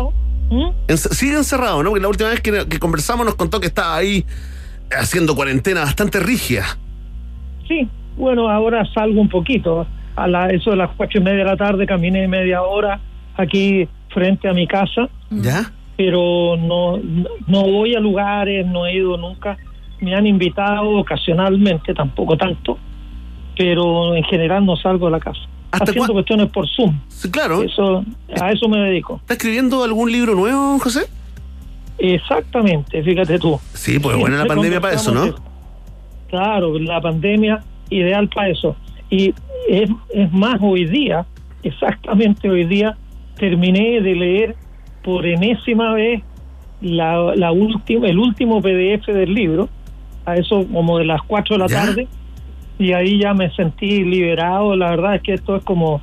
¿Mm? Encer- sigue encerrado, ¿no? Porque la última vez que, que conversamos nos contó que estaba ahí haciendo cuarentena bastante rígida. Sí, bueno, ahora salgo un poquito. A la, eso de las cuatro y media de la tarde caminé media hora aquí frente a mi casa, ¿Ya? pero no, no voy a lugares, no he ido nunca. Me han invitado ocasionalmente, tampoco tanto, pero en general no salgo de la casa. Haciendo cuestiones por Zoom. Claro. Eso, a eso me dedico. ¿Está escribiendo algún libro nuevo, José? Exactamente, fíjate tú. Sí, pues buena la pandemia para eso, ¿no? Claro, la pandemia ideal para eso. Y es, es más, hoy día, exactamente hoy día, terminé de leer por enésima vez la, la última, el último PDF del libro, a eso como de las 4 de la ¿Ya? tarde, y ahí ya me sentí liberado. La verdad es que esto es como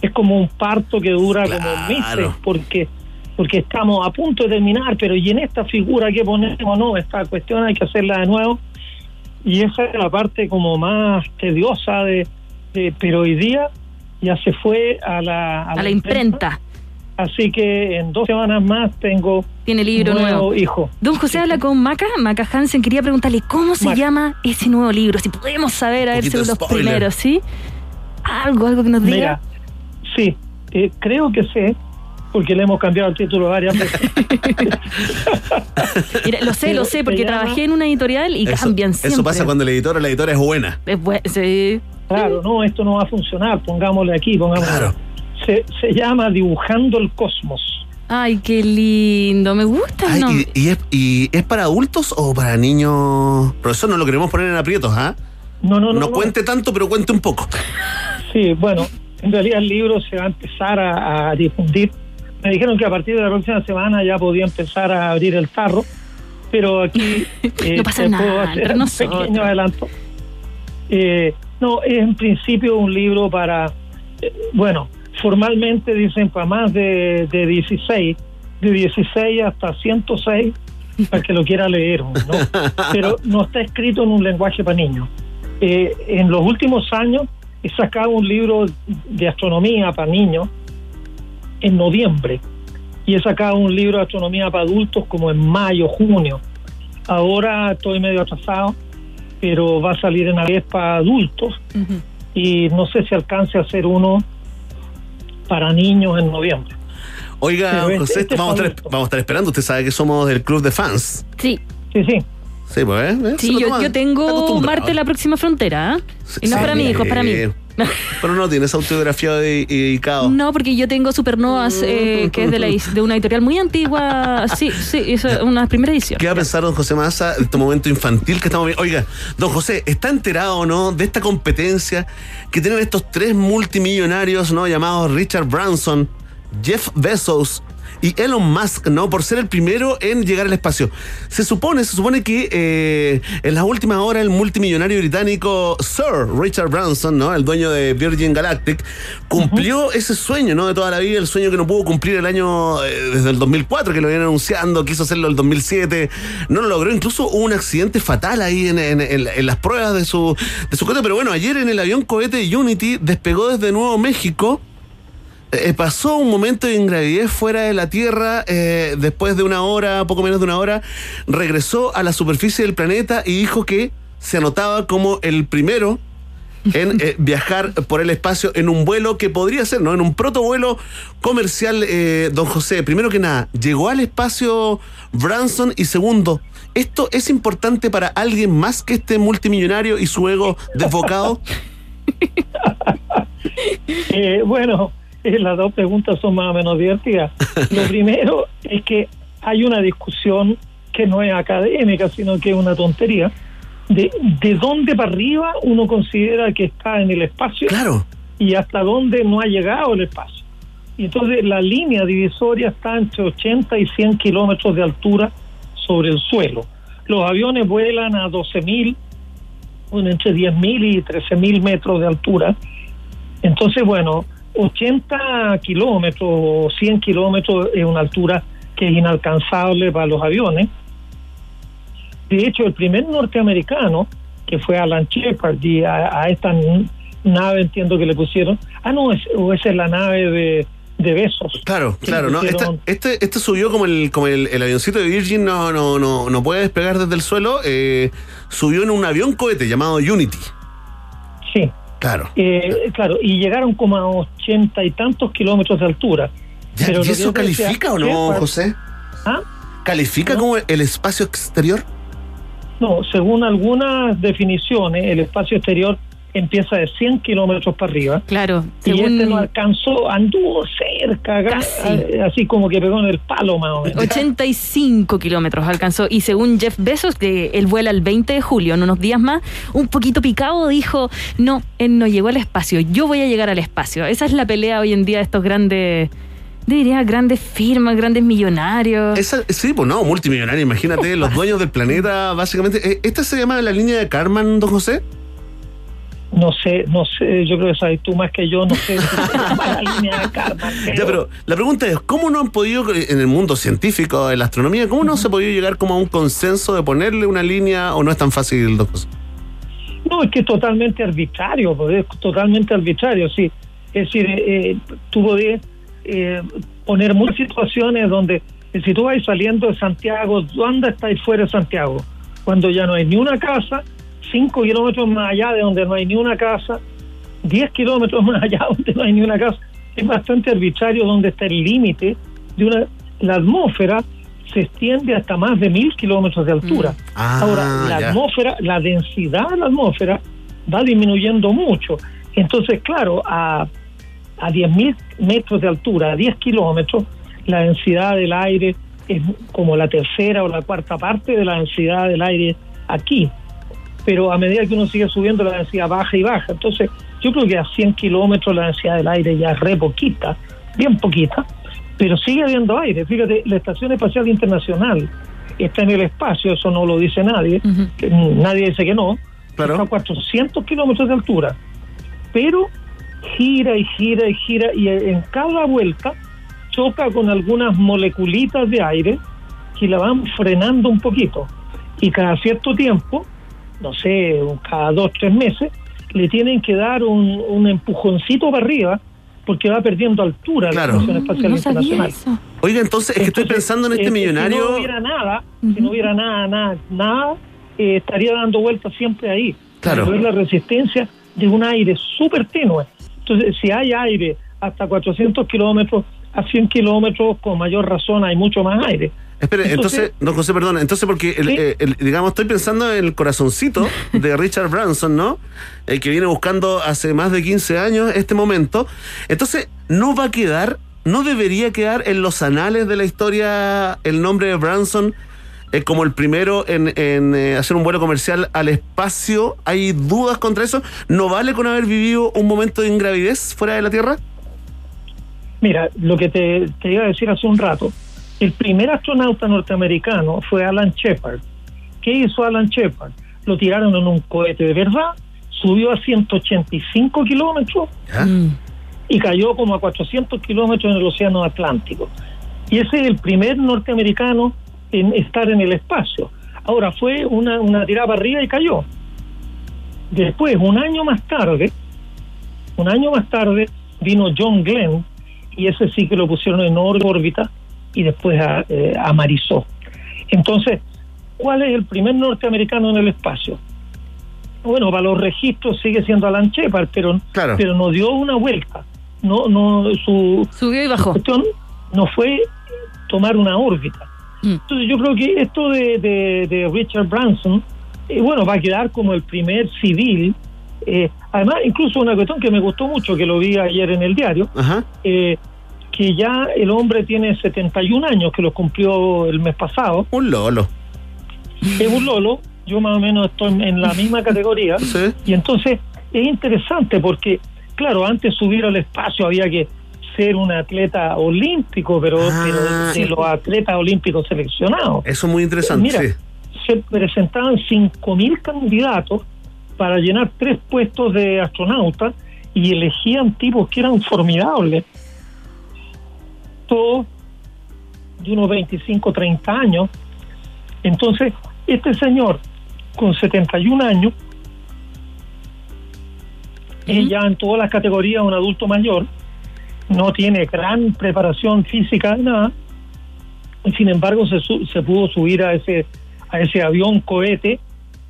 es como un parto que dura como meses, porque porque estamos a punto de terminar, pero y en esta figura que ponemos, no, esta cuestión hay que hacerla de nuevo. Y esa es la parte como más tediosa de, de- pero hoy día ya se fue a la, A la imprenta. Así que en dos semanas más tengo Tiene libro nuevo nuevo. hijo. Don José habla con Maca, Maca Hansen. Quería preguntarle cómo se Maca. llama ese nuevo libro. Si podemos saber, a ver, según los primeros, ¿sí? Algo, algo que nos diga. Mira, sí, eh, creo que sé, porque le hemos cambiado el título varias veces. <laughs> Mira, lo sé, lo sé, porque trabajé en una editorial y Eso, cambian siempre. eso pasa cuando el editor o la editora es buena. Es bue- sí. Claro, no, esto no va a funcionar, pongámosle aquí, pongámosle. Se, se llama Dibujando el Cosmos. Ay, qué lindo. Me gusta Ay, nombre. y, y es, ¿Y es para adultos o para niños? Profesor, no lo queremos poner en aprietos, ¿ah? No, no, no. No no. cuente tanto, pero cuente un poco. Sí, bueno, en realidad el libro se va a empezar a, a difundir. Me dijeron que a partir de la próxima semana ya podía empezar a abrir el tarro, pero aquí <laughs> eh, No pasa te nada, puedo hacer un pequeño adelanto. Eh, no, es en principio un libro para, eh, bueno, formalmente dicen para más de, de 16, de 16 hasta 106, para que lo quiera leer, ¿no? <laughs> pero no está escrito en un lenguaje para niños. Eh, en los últimos años he sacado un libro de astronomía para niños en noviembre y he sacado un libro de astronomía para adultos como en mayo, junio. Ahora estoy medio atrasado, pero va a salir en la vez para adultos y no sé si alcance a hacer uno para niños en noviembre. Oiga, este- José, este vamos, a estar, vamos a estar esperando. Usted sabe que somos del club de fans. Sí. Sí, sí. Sí, pues, ¿eh? Sí, yo, tengo. Marte la próxima frontera. ¿ah? Y no es para mi hijo, es para mí. Pero no tienes autografía y, y dedicado. No, porque yo tengo Supernovas, eh, que es de, la, de una editorial muy antigua. Sí, sí, es una primera edición. ¿Qué va a pensar don José Massa de este momento infantil que estamos viendo? Oiga, don José, ¿está enterado o no de esta competencia que tienen estos tres multimillonarios, ¿no? Llamados Richard Branson, Jeff Bezos y Elon Musk, ¿no? Por ser el primero en llegar al espacio. Se supone, se supone que eh, en las últimas horas el multimillonario británico Sir Richard Branson, ¿no? El dueño de Virgin Galactic, cumplió ese sueño, ¿no? De toda la vida, el sueño que no pudo cumplir el año eh, desde el 2004, que lo habían anunciando, quiso hacerlo el 2007, no lo logró, incluso hubo un accidente fatal ahí en, en- en- en las pruebas de su, de su cohete, pero bueno, ayer en el avión cohete Unity despegó desde Nuevo México, eh, pasó un momento de ingravidez fuera de la Tierra, eh, después de una hora, poco menos de una hora, regresó a la superficie del planeta y dijo que se anotaba como el primero en eh, <laughs> viajar por el espacio en un vuelo que podría ser, ¿no? En un protovuelo comercial, eh, don José. Primero que nada, llegó al espacio Branson y segundo, ¿esto es importante para alguien más que este multimillonario y su ego desbocado? <laughs> Eh, bueno, <laughs> las dos preguntas son más o menos divertidas. <laughs> Lo primero es que hay una discusión que no es académica, sino que es una tontería. De, de dónde para arriba uno considera que está en el espacio Claro. y hasta dónde no ha llegado el espacio. Y entonces la línea divisoria está entre 80 y 100 kilómetros de altura sobre el suelo. Los aviones vuelan a 12.000, bueno, entre 10.000 y 13.000 metros de altura. Entonces, bueno, 80 kilómetros o 100 kilómetros es una altura que es inalcanzable para los aviones. De hecho, el primer norteamericano, que fue Alan Shepard, y a, a esta nave entiendo que le pusieron, ah, no, es, o esa es la nave de, de Besos. Claro, claro, ¿no? Este, este, este subió como el, como el, el avioncito de Virgin no, no, no, no puede despegar desde el suelo. eh, subió en un avión cohete llamado Unity. Sí. Claro. Eh, claro, y llegaron como a ochenta y tantos kilómetros de altura. Ya, Pero ¿Y eso decía califica o no, José? ¿Ah? ¿Califica como el espacio exterior? No, según algunas definiciones, el espacio exterior empieza de 100 kilómetros para arriba. Claro, Y según- este no alcanzó, anduvo cerca, eh, así como que pegó en el palo más o menos. 85 kilómetros alcanzó y según Jeff Bezos, que él vuela el 20 de julio, en unos días más, un poquito picado dijo, no, él no llegó al espacio, yo voy a llegar al espacio. Esa es la pelea hoy en día de estos grandes, diría, grandes firmas, grandes millonarios. Esa, sí, pues no, multimillonario, imagínate, los dueños del planeta, básicamente. Eh, ¿Esta se llama la línea de Karman, don José? No sé, no sé, yo creo que sabes tú más que yo, no sé. <laughs> la línea Ya, pero la pregunta es, ¿cómo no han podido, en el mundo científico, en la astronomía, cómo no se ha podido llegar como a un consenso de ponerle una línea o no es tan fácil, don José? No, es que es totalmente arbitrario, pues, es totalmente arbitrario, sí. Es decir, eh, eh, tú podías eh, poner muchas situaciones donde si tú vas saliendo de Santiago, ¿dónde estáis fuera de Santiago? Cuando ya no hay ni una casa, cinco kilómetros más allá de donde no hay ni una casa, 10 kilómetros <laughs> más allá donde no hay ni una casa. Es bastante arbitrario donde está el límite de una... La atmósfera se extiende hasta más de mil kilómetros de altura. Ah, Ahora, la ya. atmósfera, la densidad de la atmósfera va disminuyendo mucho. Entonces, claro, a, a 10.000 metros de altura, a 10 kilómetros, la densidad del aire es como la tercera o la cuarta parte de la densidad del aire aquí. Pero a medida que uno sigue subiendo, la densidad baja y baja. Entonces, yo creo que a 100 kilómetros la densidad del aire ya es re poquita, bien poquita, pero sigue habiendo aire. Fíjate, la Estación Espacial Internacional está en el espacio, eso no lo dice nadie, nadie dice que no, está a 400 kilómetros de altura, pero gira y gira y gira y en cada vuelta choca con algunas moleculitas de aire que la van frenando un poquito y cada cierto tiempo, no sé, cada dos, tres meses, le tienen que dar un, un empujoncito para arriba porque va perdiendo altura Claro. la Estación Espacial No Internacional. Oiga, entonces, es que estoy pensando en este Eh, millonario. Si no hubiera nada, si no hubiera nada, nada, nada, eh, estaría dando vueltas siempre ahí. Claro. Pero es la resistencia de un aire súper tenue. Entonces, si hay aire hasta 400 kilómetros, a 100 kilómetros, con mayor razón hay mucho más aire. Espere, entonces, don José, perdón, entonces porque, el- eh, el- digamos, estoy pensando en el corazoncito de <laughs> Richard Branson, ¿no? El que viene buscando hace más de 15 años este momento. Entonces, no va a quedar, no debería quedar en los anales de la historia el nombre de Branson eh, como el primero en, en, eh, hacer un vuelo comercial al espacio. ¿Hay dudas contra eso? ¿No vale con haber vivido un momento de ingravidez fuera de la Tierra? Mira, lo que te, te iba a decir hace un rato, el primer astronauta norteamericano fue Alan Shepard. ¿Qué hizo Alan Shepard? Lo tiraron en un cohete de verdad, subió a 185 kilómetros y cayó como a 400 kilómetros en el Océano Atlántico. Y ese es el primer norteamericano en estar en el espacio. Ahora fue una, una tirada para arriba y cayó. Después, un año más tarde, un año más tarde, vino John Glenn y ese sí que lo pusieron en órbita y después a- eh, amarizó. Entonces, ¿cuál es el primer norteamericano en el espacio? Bueno, para los registros sigue siendo Alan Shepard, pero, pero no dio una vuelta. No, no, su, Subió y bajó. cuestión no fue tomar una órbita. Entonces yo creo que esto de, de- de Richard Branson, eh, bueno, va a quedar como el primer civil Eh, además, incluso una cuestión que me gustó mucho, que lo vi ayer en el diario, Ajá. eh, que ya el hombre tiene 71 años, que lo cumplió el mes pasado. Un lolo. Es un lolo, yo más o menos estoy en la misma <laughs> categoría. Y entonces es interesante porque, claro, antes subir al espacio había que ser un atleta olímpico, pero, pero de los atletas olímpicos seleccionados. Eso es muy interesante, Mira, sí. se presentaban 5.000 candidatos para llenar tres puestos de astronauta y elegían tipos que eran formidables. Todos de unos 25, 30 años. Entonces, este señor con 71 años, es ya en todas las categorías un adulto mayor, no tiene gran preparación física, nada, y sin embargo se, su- se pudo subir a ese a ese avión cohete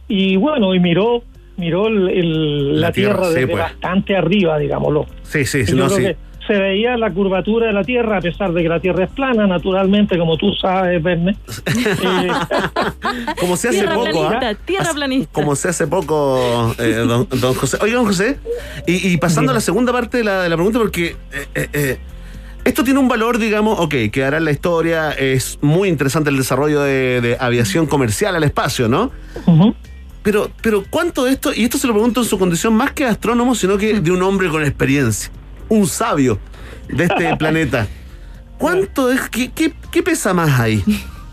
y bueno y miró miró el- el- La la, Tierra, tierra, sí, desde pues. bastante arriba digámoslo Sí, sí, Y sí, yo no, creo sí. Se veía la curvatura de la tierra a pesar de que la tierra es plana naturalmente como tú sabes Verne <laughs> Eh, Como se hace Tierra poco, planista, ¿ah? tierra planista. Como se hace poco, eh, don, don José. Oiga, don José, y, y pasando a la segunda parte de la, de la pregunta, porque eh, eh, eh, esto tiene un valor, digamos, ok, quedará en la historia, es muy interesante el desarrollo de, de aviación comercial al espacio, ¿no? Pero, pero ¿cuánto de esto, y esto se lo pregunto en su condición más que astrónomo, sino que de un hombre con experiencia, un sabio de este <laughs> planeta? ¿Cuánto es, qué, qué, qué pesa más ahí?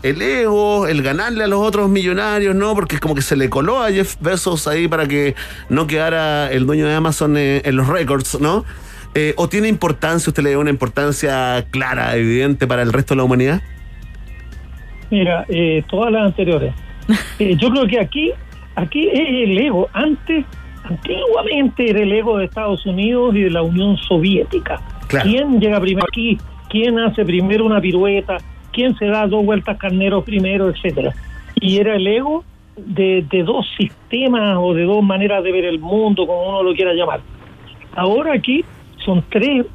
El ego, el ganarle a los otros millonarios, ¿no? Porque es como que se le coló a Jeff Bezos ahí para que no quedara el dueño de Amazon eh, en los récords, ¿no? Eh, ¿O tiene importancia, usted le da una importancia clara, evidente para el resto de la humanidad? Mira, eh, todas las anteriores. <laughs> Eh, yo creo que aquí, aquí es el ego. Antes, antiguamente era el ego de Estados Unidos y de la Unión Soviética. Claro. ¿Quién llega primero aquí? ¿Quién hace primero una pirueta? ¿Quién se da dos vueltas carneros primero, etcétera? Y era el ego de, de dos sistemas o de dos maneras de ver el mundo, como uno lo quiera llamar. Ahora aquí son tres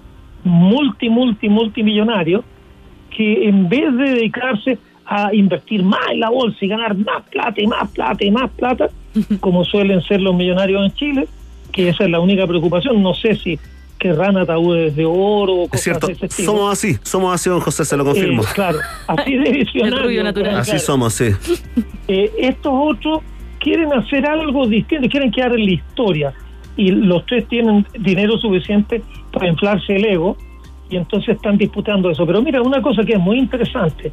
multi, multi, multimillonarios que en vez de dedicarse a invertir más en la bolsa y ganar más plata y más plata y más plata, como suelen ser los millonarios en Chile, que esa es la única preocupación, no sé si querrán ataúdes de oro o Es cosas cierto, de ese estilo. somos así, somos así, don José, se lo confirmo. Eh, claro, así de <laughs> visionario. pero Así claro, somos, sí. eh, estos otros quieren hacer algo distinto, quieren quedar en la historia. Y los tres tienen dinero suficiente para inflarse el ego y entonces están disputando eso. Pero mira, una cosa que es muy interesante,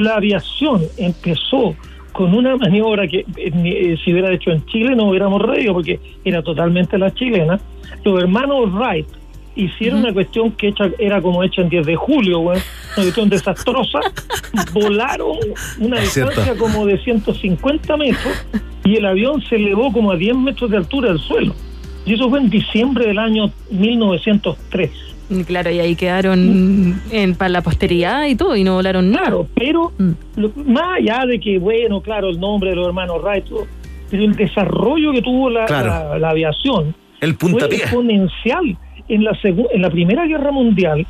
la aviación empezó con una maniobra que eh, eh, si hubiera hecho en Chile no hubiéramos reído porque era totalmente la chilena. Los hermanos Wright hicieron una cuestión que hecha, era como hecha en 10 de julio, güey, una cuestión desastrosa, <laughs> volaron una Es cierto. distancia como de 150 metros y el avión se elevó como a 10 metros de altura del suelo. Y eso fue en diciembre del año 1903. Claro, y ahí quedaron en, para la posteridad y todo, y no volaron nada. Claro, pero lo- más allá de que, bueno, claro, el nombre de los hermanos Wright, todo, pero el desarrollo que tuvo la, Claro. la- la aviación El fue exponencial. En la, en la Primera Guerra Mundial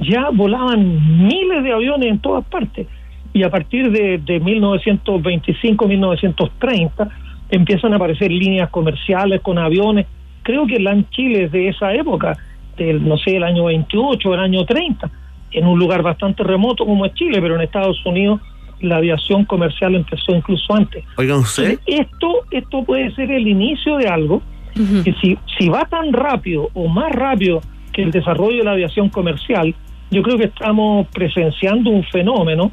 ya volaban miles de aviones en todas partes. Y a partir de, de 1925-1930 empiezan a aparecer líneas comerciales con aviones. Creo que LAN Chile es de esa época, del, no sé, el año 28, el año 30, en un lugar bastante remoto como es Chile, pero en Estados Unidos la aviación comercial empezó incluso antes. Oigan, José. Esto, esto puede ser el inicio de algo que si, si va tan rápido o más rápido que el desarrollo de la aviación comercial, yo creo que estamos presenciando un fenómeno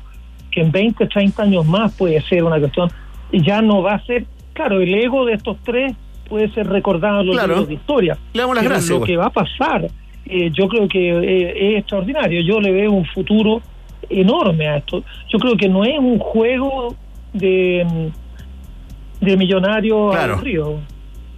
que en 20, 30 años más puede ser una cuestión, y ya no va a ser, claro, el ego de estos tres puede ser recordado en los Claro. libros de historia. Le damos las Pero gracias, Lo güey. que va a pasar, eh, yo creo que eh, es extraordinario. Yo le veo un futuro enorme a esto. Yo creo que no es un juego de, mm, de millonarios Claro. aburrido.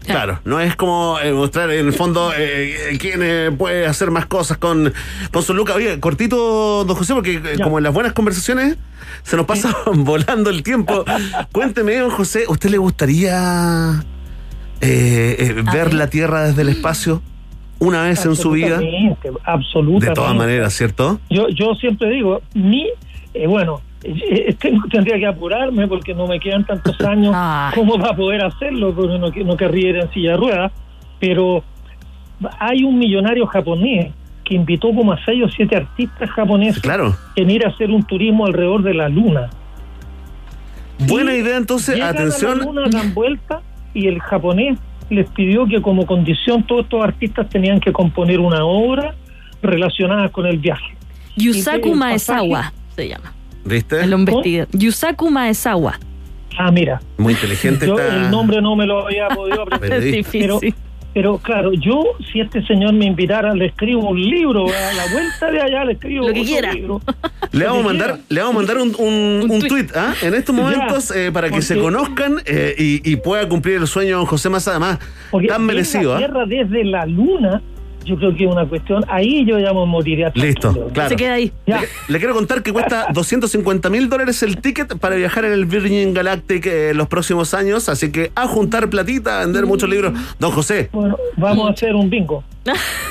Claro, no es como eh, mostrar en el fondo eh, quién eh, puede hacer más cosas con, con su Luca. Oye, cortito, don José, porque como en las buenas conversaciones se nos pasa <laughs> volando el tiempo. <laughs> Cuénteme, don José, ¿usted le gustaría eh, eh, ver la Tierra desde el espacio una vez en su vida? Absolutamente. De todas maneras, ¿cierto? Yo, yo siempre digo, ni, eh, bueno, eh, tengo- tendría que apurarme porque no me quedan tantos <laughs> años como para poder hacerlo, porque no, no querría ir en silla de ruedas. pero hay un millonario japonés que invitó como a seis o siete artistas japoneses Claro. en ir a hacer un turismo alrededor de la luna. Buena idea, entonces, Llegan a atención. la luna, dan vuelta y el japonés les pidió que como condición todos estos artistas tenían que componer una obra relacionada con el viaje. Yusaku Maezawa se llama. ¿Viste? El hombre. Yusaku Maezawa. Ah, mira. Muy inteligente Yo está. el nombre no me lo había podido <laughs> aprender. Es pero, pero claro, yo si este señor me invitara, le escribo un libro, a la vuelta de allá le escribo Lo que otro quiera. libro. Le vamos a mandar, le vamos a mandar un, un, <laughs> un tweet ¿ah? en estos Ya, momentos eh, para que se conozcan eh, y, y pueda cumplir el sueño don José Massa, además, Porque tan merecido. la ¿ah? Tierra desde la luna, yo creo que es una cuestión, ahí yo ya me moriría. Listo, claro. Se queda ahí. Le, le quiero contar que cuesta <laughs> 250 mil dólares el ticket para viajar en el Virgin Galactic eh, los próximos años, así que a juntar platita, a vender muchos libros. Don José, Bueno, vamos a hacer un bingo.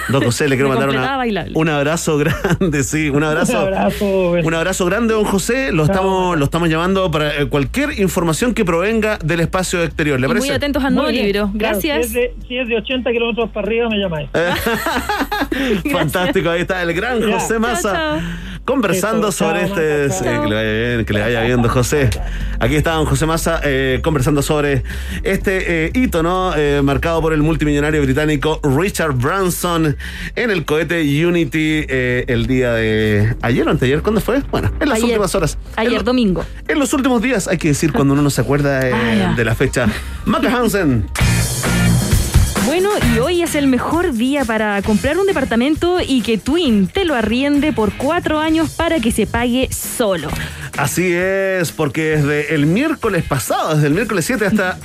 don José, le quiero mandar una- un abrazo grande, sí, un abrazo. Un abrazo. Un abrazo grande, don José. Lo estamos, lo estamos llamando para eh, cualquier información que provenga del espacio exterior. ¿Le Y muy parece? atentos al nuevo libro. Claro, Gracias. si, es de, si es de 80 kilómetros para arriba, me llamáis. <laughs> <laughs> Fantástico, ahí está el gran Ya. José Massa. Conversando Eso, sobre este. Que le vaya bien, que le vaya bien, don José. Aquí está don José Massa eh, conversando sobre este eh, hito, ¿no? Eh, marcado por el multimillonario británico Richard Branson en el cohete Unity eh, el día de ayer o anteayer. ¿Cuándo fue? Bueno, en las Ayer. últimas horas. Ayer En domingo. En los últimos días, hay que decir cuando uno no se acuerda eh, Ah, de la fecha. Maca Hansen. Bueno, y hoy es el mejor día para comprar un departamento y que Twin te lo arriende por cuatro años para que se pague solo. Así es, porque desde el miércoles pasado, desde el miércoles 7 hasta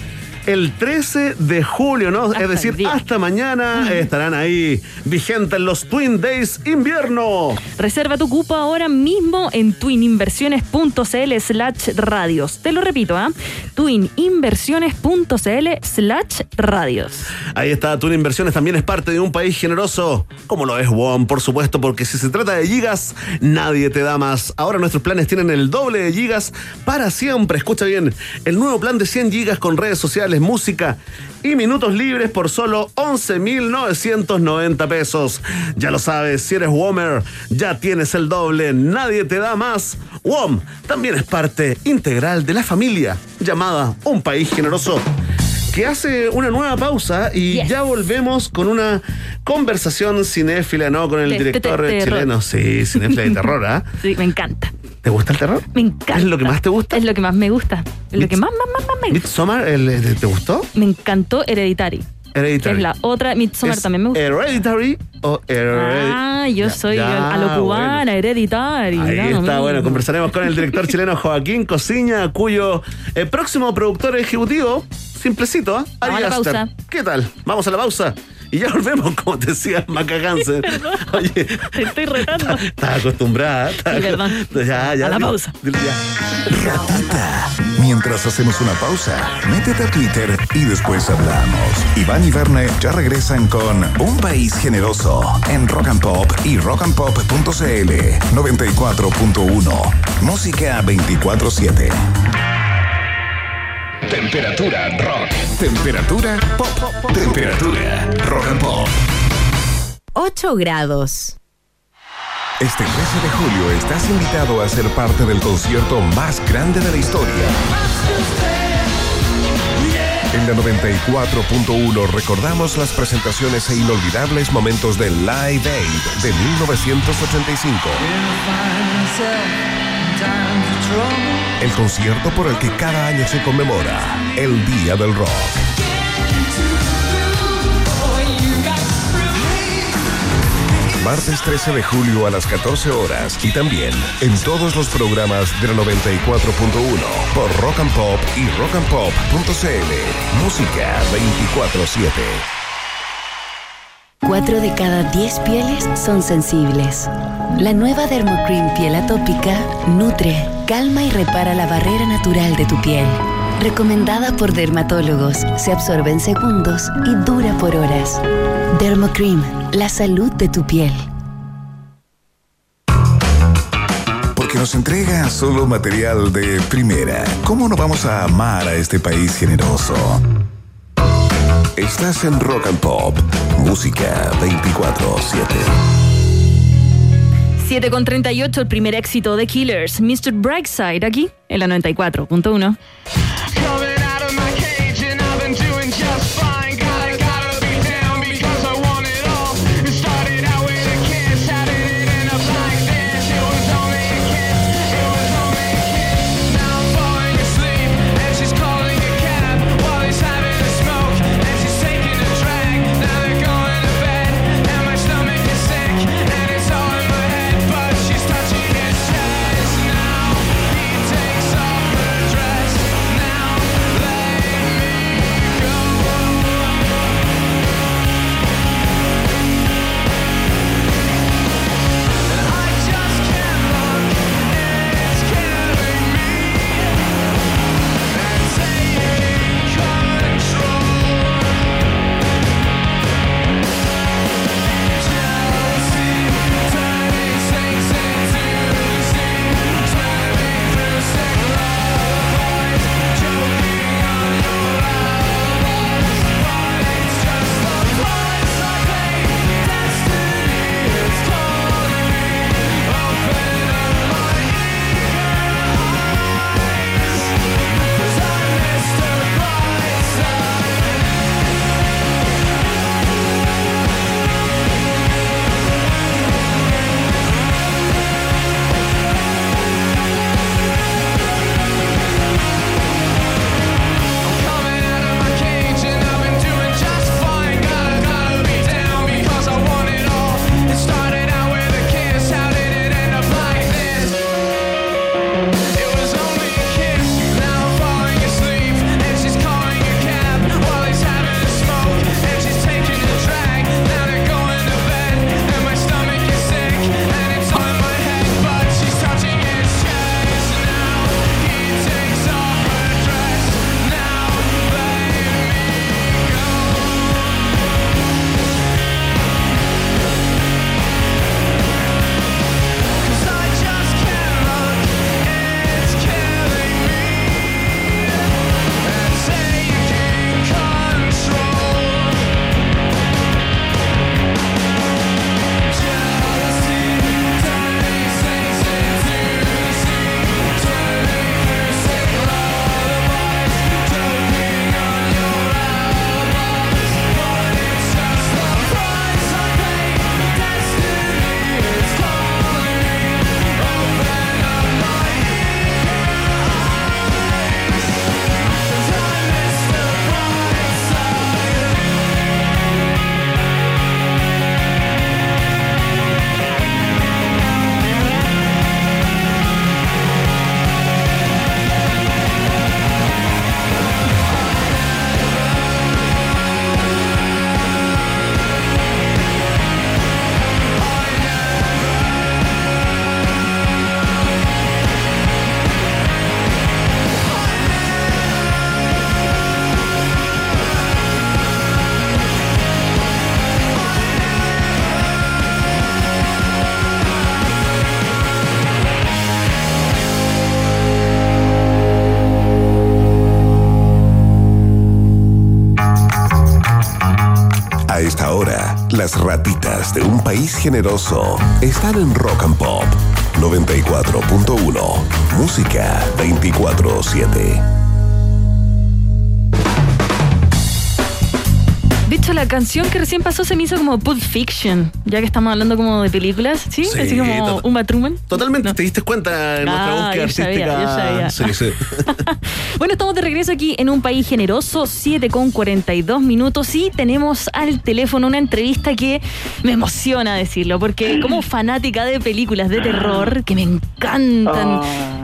el 13 de julio, ¿no? Hasta es decir, hasta mañana eh, estarán ahí vigentes los Twin Days invierno. Reserva tu cupo ahora mismo en twininversiones.cl slash radios. Te lo repito, ¿ah? twininversiones.cl slash radios. Ahí está, Twin Inversiones también es parte de un país generoso, como lo es WOM, por supuesto, porque si se trata de gigas, nadie te da más. Ahora nuestros planes tienen el doble de gigas para siempre. Escucha bien, el nuevo plan de 100 gigas con redes sociales, música y minutos libres por solo 11.990 pesos. Ya lo sabes, si eres WOMer, ya tienes el doble, nadie te da más. WOM también es parte integral de la familia llamada Un País Generoso que hace una nueva pausa y Yes. ya volvemos con una conversación cinéfila, ¿no? Con el director chileno. Sí, cinéfila de terror, ¿ah? <laughs> Sí, me encanta. ¿Te gusta el terror? Me encanta. ¿Es lo que más te gusta? Es lo que más me gusta. Es lo que más, más, más, más me Midsommar, el- ¿te gustó? Me encantó Hereditary. Que Hereditary. es la otra. Midsommar ¿Es también me gusta. Hereditary o Hereditary? Ah, yo soy a lo cubana, Hereditary. Ahí está, bueno, conversaremos con el director chileno Joaquín Cosiña, cuyo eh, próximo productor ejecutivo, simplecito, a Ari la Aster. pausa. ¿Qué tal? Vamos a la pausa. Y ya volvemos, como te decía Maca Hansen. <laughs> Oye, Te estoy retando. <laughs> estás acostumbrada. Sí, perdón. Ya, ya. A la dile- pausa. dile ya. Ratita. Mientras hacemos una pausa, métete a Twitter y después hablamos. Iván y Verne ya regresan con Un País Generoso en Rock and Pop y rockandpop.cl 94.1. Música 24-7. Temperatura rock. Temperatura pop. Temperatura rock and pop. 8 grados. Este 13 de julio estás invitado a ser parte del concierto más grande de la historia. En la 94.1 recordamos las presentaciones e inolvidables momentos de Live Aid de 1985. El concierto por el que cada año se conmemora el Día del Rock. Martes 13 de julio a las 14 horas y también en todos los programas de la 94.1 por Rock and Pop y rockandpop.cl. Música 24-7. Cuatro de cada diez pieles son sensibles. La nueva Dermocream piel atópica nutre, calma y repara la barrera natural de tu piel. Recomendada por dermatólogos, se absorbe en segundos y dura por horas. Dermocream, la salud de tu piel. Porque nos entrega solo material de primera. ¿Cómo no vamos a amar a este país generoso? Estás en Rock and Pop. Música 24-7. 7 con 38, el primer éxito de Killers, Mr. Brightside, aquí en la 94.1. generoso están en Rock and Pop 94.1. Música 24-7. De hecho, la canción que recién pasó se me hizo como Pulp Fiction, ya que estamos hablando como de películas, ¿sí? Sí, Así como Uma Truman. Totalmente, te diste cuenta en nuestra Ah, búsqueda yo sabía, artística. yo sabía. Sí, sí. <laughs> Bueno, estamos de regreso aquí en un país generoso, 7 con 42 minutos y tenemos al teléfono una entrevista que me emociona decirlo, porque como <gasps> fanática de películas de terror que me encantan,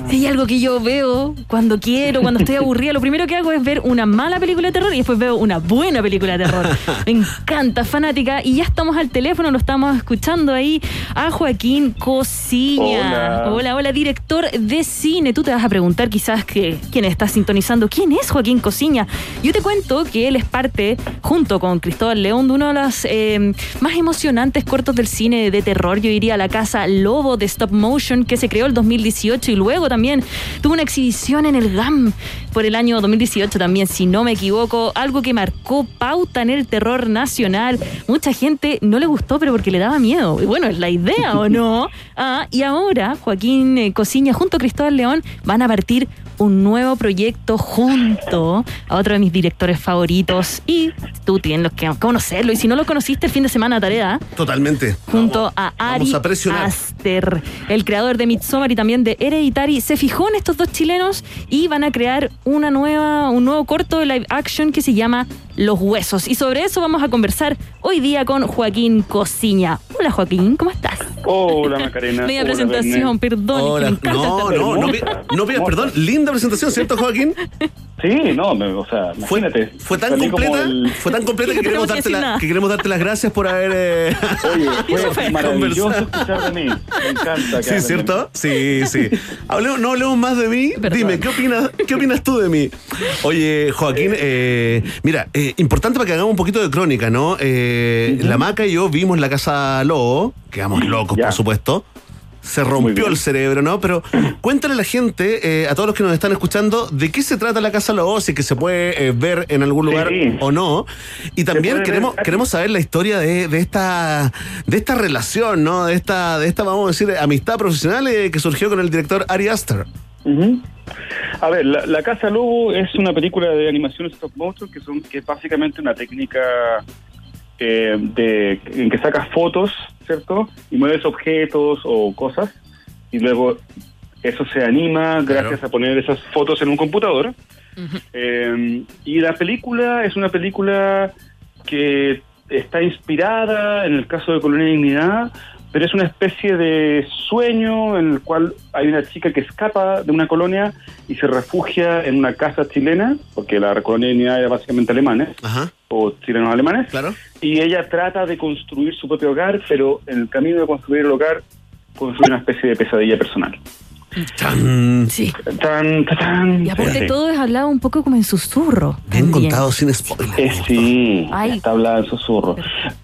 hay algo que yo veo cuando quiero, cuando estoy aburrida, lo primero que hago es ver una mala película de terror y después veo una buena película de terror. Me encanta, fanática, y ya estamos al teléfono, lo estamos escuchando ahí a Joaquín Cosiña. Hola. Hola, hola, director de cine. Tú te vas a preguntar quizás que quién está sintonizando. ¿Quién es Joaquín Cosiña? Yo te cuento que él es parte, junto con Cristóbal León, de uno de los eh, más emocionantes cortos del cine de terror. Yo diría La Casa Lobo de Stop Motion, que se creó el 2018 y luego también también. Tuvo una exhibición en el GAM por el año 2018 también, si no me equivoco, algo que marcó pauta en el terror nacional. Mucha gente no le gustó, pero porque le daba miedo. Y bueno, es la idea, ¿o no? <laughs> Ah, y ahora Joaquín eh, Cosiña junto a Cristóbal León van a partir un nuevo proyecto junto a otro de mis directores favoritos y tú tienes que conocerlo y si no lo conociste el fin de semana tarea Totalmente. junto a Ari a. Aster, el creador de Midsommar y también de Hereditary, se fijó en estos dos chilenos y van a crear una nueva, un nuevo corto de live action que se llama Los Huesos. Y sobre eso vamos a conversar hoy día con Joaquín Cosiña. Hola Joaquín, ¿cómo estás? Hola <laughs> Macarena. Media Hola, presentación, perdón. Hola. me No, no, no, no pidas perdón. Linda presentación, ¿cierto, Joaquín? <laughs> Sí, no, me- o sea, imagínate. Fue tan completa, el- fue tan completa <laughs> que queremos, que darte la- nada. que queremos darte las gracias por haber eh, Oye, fue maravilloso conversado. escuchar de mí. Me encanta. que Sí, ¿cierto? Sí, sí. Hablemos, no hablemos más de mí. Dime, ¿qué opinas, ¿qué opinas tú de mí? Oye, Joaquín, eh, mira, eh, importante para que hagamos un poquito de crónica, ¿no? Eh, La Maca y yo vimos la Casa Lobo, quedamos locos, por supuesto. Se rompió el cerebro, ¿no? Pero <clears throat> cuéntale a la gente, eh, a todos los que nos están escuchando, de qué se trata la Casa Lobo, si es que se puede eh, ver en algún lugar Sí. o no. Y también ver queremos, queremos saber la historia de, de esta de esta relación, ¿no? De esta, de esta, vamos a decir, amistad profesional que surgió con el director Ari Aster. A ver, la, La Casa Lobo es una película de animación stop motion que, son, que es básicamente una técnica eh, de, en que sacas fotos, ¿cierto? Y mueves objetos o cosas y luego eso se anima gracias a poner esas fotos en un computador. Eh, y la película es una película que está inspirada en el caso de Colonia Dignidad, pero es una especie de sueño en el cual hay una chica que escapa de una colonia y se refugia en una casa chilena, porque la colonia era básicamente alemanes, o chilenos alemanes, y ella trata de construir su propio hogar, pero en el camino de construir el hogar construye una especie de pesadilla personal. Sí. Tan, tan, tan. Y aparte Sí. todo es hablado un poco como en susurro. Bien contado, sin spoiler. Eh, sí, Ay. está hablada en susurro.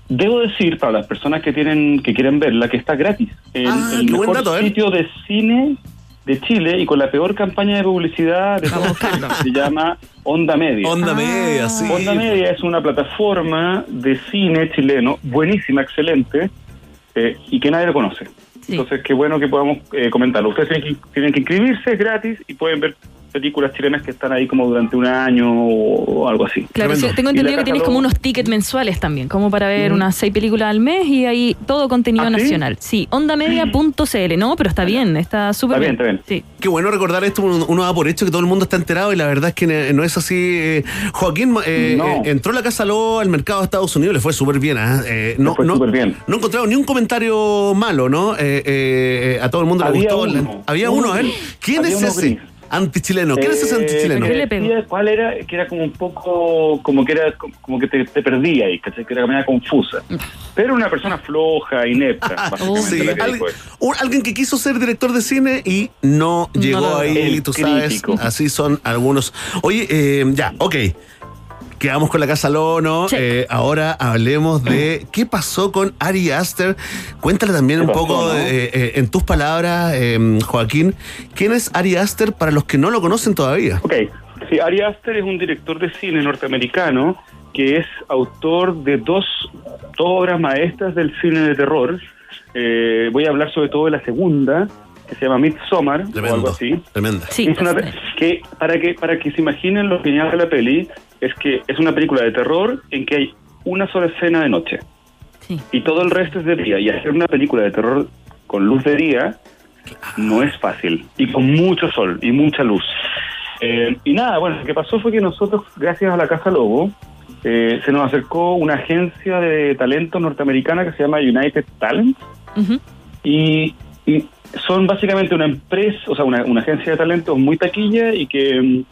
Debo decir para las personas que tienen que quieren verla que está gratis. El, Ah, el mejor dato, ver. sitio de cine de Chile y con la peor campaña de publicidad de todos se llama Onda Media. Onda Media, sí. Onda Media es una plataforma de cine chileno buenísima, excelente eh, y que nadie lo conoce. Entonces, qué bueno que podamos eh, comentarlo. Ustedes tienen que, tienen que inscribirse, es gratis y pueden ver películas chilenas que están ahí como durante un año o algo así. Claro, sí, tengo entendido que tienes como unos tickets mensuales también, como para ver unas seis películas al mes y ahí todo contenido ¿Ah, sí? nacional. Sí, ondamedia.cl, ¿no? Pero está bien, está súper bien. Sí. Qué bueno recordar esto, uno, da por hecho que todo el mundo está enterado y la verdad es que no es así. Eh, Joaquín eh, No. eh, entró la Casa Lobo al mercado de Estados Unidos, le fue súper bien. ¿ah? Eh, no, no, bien. no he encontrado ni un comentario malo, ¿no? Eh, eh, a todo el mundo le gustó. uno. Había Uno a ver. ¿Quién Había es ese? gris. Antichileno. ¿Quién es ese Eh, antichileno? decía ¿Cuál era? Que era como un poco, como que era como, que te, te perdía y que era como media confusa. Pero una persona floja, inepta, básicamente Sí, que un- alguien que quiso ser director de cine y no llegó ahí, El tú sabes. Así son algunos. Oye, eh, ya, ok. Quedamos con la Casa Lono. Eh, ahora hablemos de qué pasó con Ari Aster. Cuéntale también ¿Qué un pasó, poco, no? eh, eh, en tus palabras, eh, Joaquín, ¿quién es Ari Aster para los que no lo conocen todavía? Ok, sí, Ari Aster es un director de cine norteamericano que es autor de dos, dos obras maestras del cine de terror. Eh, voy a hablar sobre todo de la segunda, que se llama Midsommar o algo así. Tremenda. Es una pe- que para que para que se imaginen lo genial de la peli es que es una película de terror en que hay una sola escena de noche. Y todo el resto es de día. Y hacer una película de terror con luz de día no es fácil. Y con mucho sol y mucha luz. Eh, y nada bueno lo que pasó fue que nosotros gracias a la casa Lobo eh, se nos acercó una agencia de talento norteamericana que se llama United Talent. Y, y son básicamente una empresa, o sea, una, una agencia de talentos muy taquilla y que mm,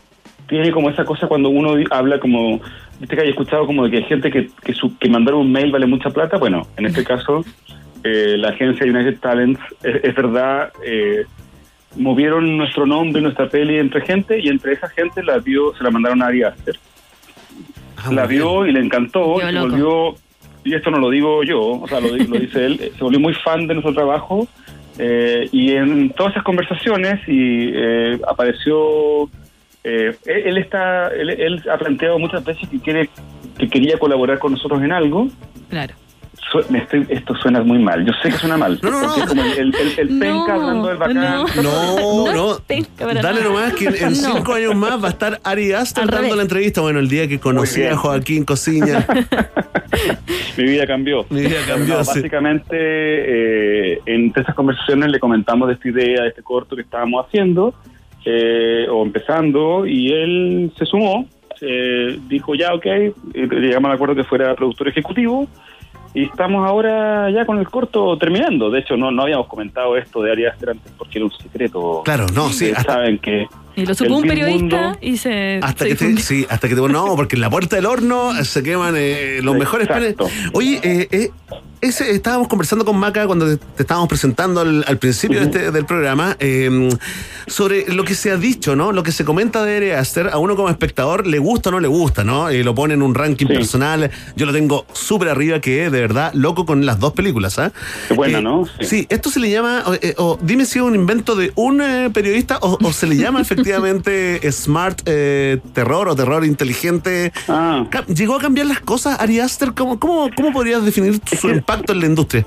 tiene como esa cosa cuando uno di- habla como, viste que hay escuchado como de que hay gente que, que, su- que mandar un mail vale mucha plata, bueno, en este caso eh, la agencia United Talents, es, es verdad, eh, movieron nuestro nombre y nuestra peli entre gente y entre esa gente la vio, se la mandaron a Ari Aster. la vio y le encantó y se volvió, y esto no lo digo yo, o sea, lo, di- lo dice él, <laughs> se volvió muy fan de nuestro trabajo Eh, y en todas esas conversaciones y eh, apareció eh, él, está él, él ha planteado muchas veces que quiere que quería colaborar con nosotros en algo Claro. Su- me estoy, esto suena muy mal yo sé que suena mal <laughs> porque es como el, el, el- el penca hablando del bacán No, no. para Dale nada. nomás que en, en <laughs> No. cinco años más va a estar Ari Aster dando revés. la entrevista. Bueno, el día que conocí a Joaquín Cosiña. <laughs> mi vida cambió. Mi vida cambió, No, sí. Básicamente, eh, entre esas conversaciones le comentamos de esta idea, de este corto que estábamos haciendo, eh, o empezando, y él se sumó, eh, dijo ya, ok, llegamos al acuerdo que fuera productor ejecutivo, y estamos ahora ya con el corto terminando. De hecho, no, no habíamos comentado esto de Ari Aster antes porque era un secreto. Claro, no, sí, hasta- saben que... Y lo supo un periodista Mundo- y se. Hasta se que te, sí, hasta que te no, porque en la puerta del horno se queman eh, los mejores panes. Exacto. Oye, eh, eh, ese, estábamos conversando con Maca cuando te, te estábamos presentando al, al principio de este, del programa eh, sobre lo que se ha dicho, ¿no? Lo que se comenta de Ari Aster, a uno como espectador le gusta o no le gusta, ¿no? Eh, lo pone en un ranking Sí. personal. Yo lo tengo súper arriba, que de verdad loco con las dos películas, ¿ah? Qué buena, ¿no? Sí. esto se le llama, o, eh, o dime si es un invento de un eh, periodista o, o se le llama <laughs> efectivamente smart eh, terror o terror inteligente. Ah. ¿Llegó a cambiar las cosas, Ari Aster? ¿Cómo, cómo, cómo podrías definir su impacto en la industria?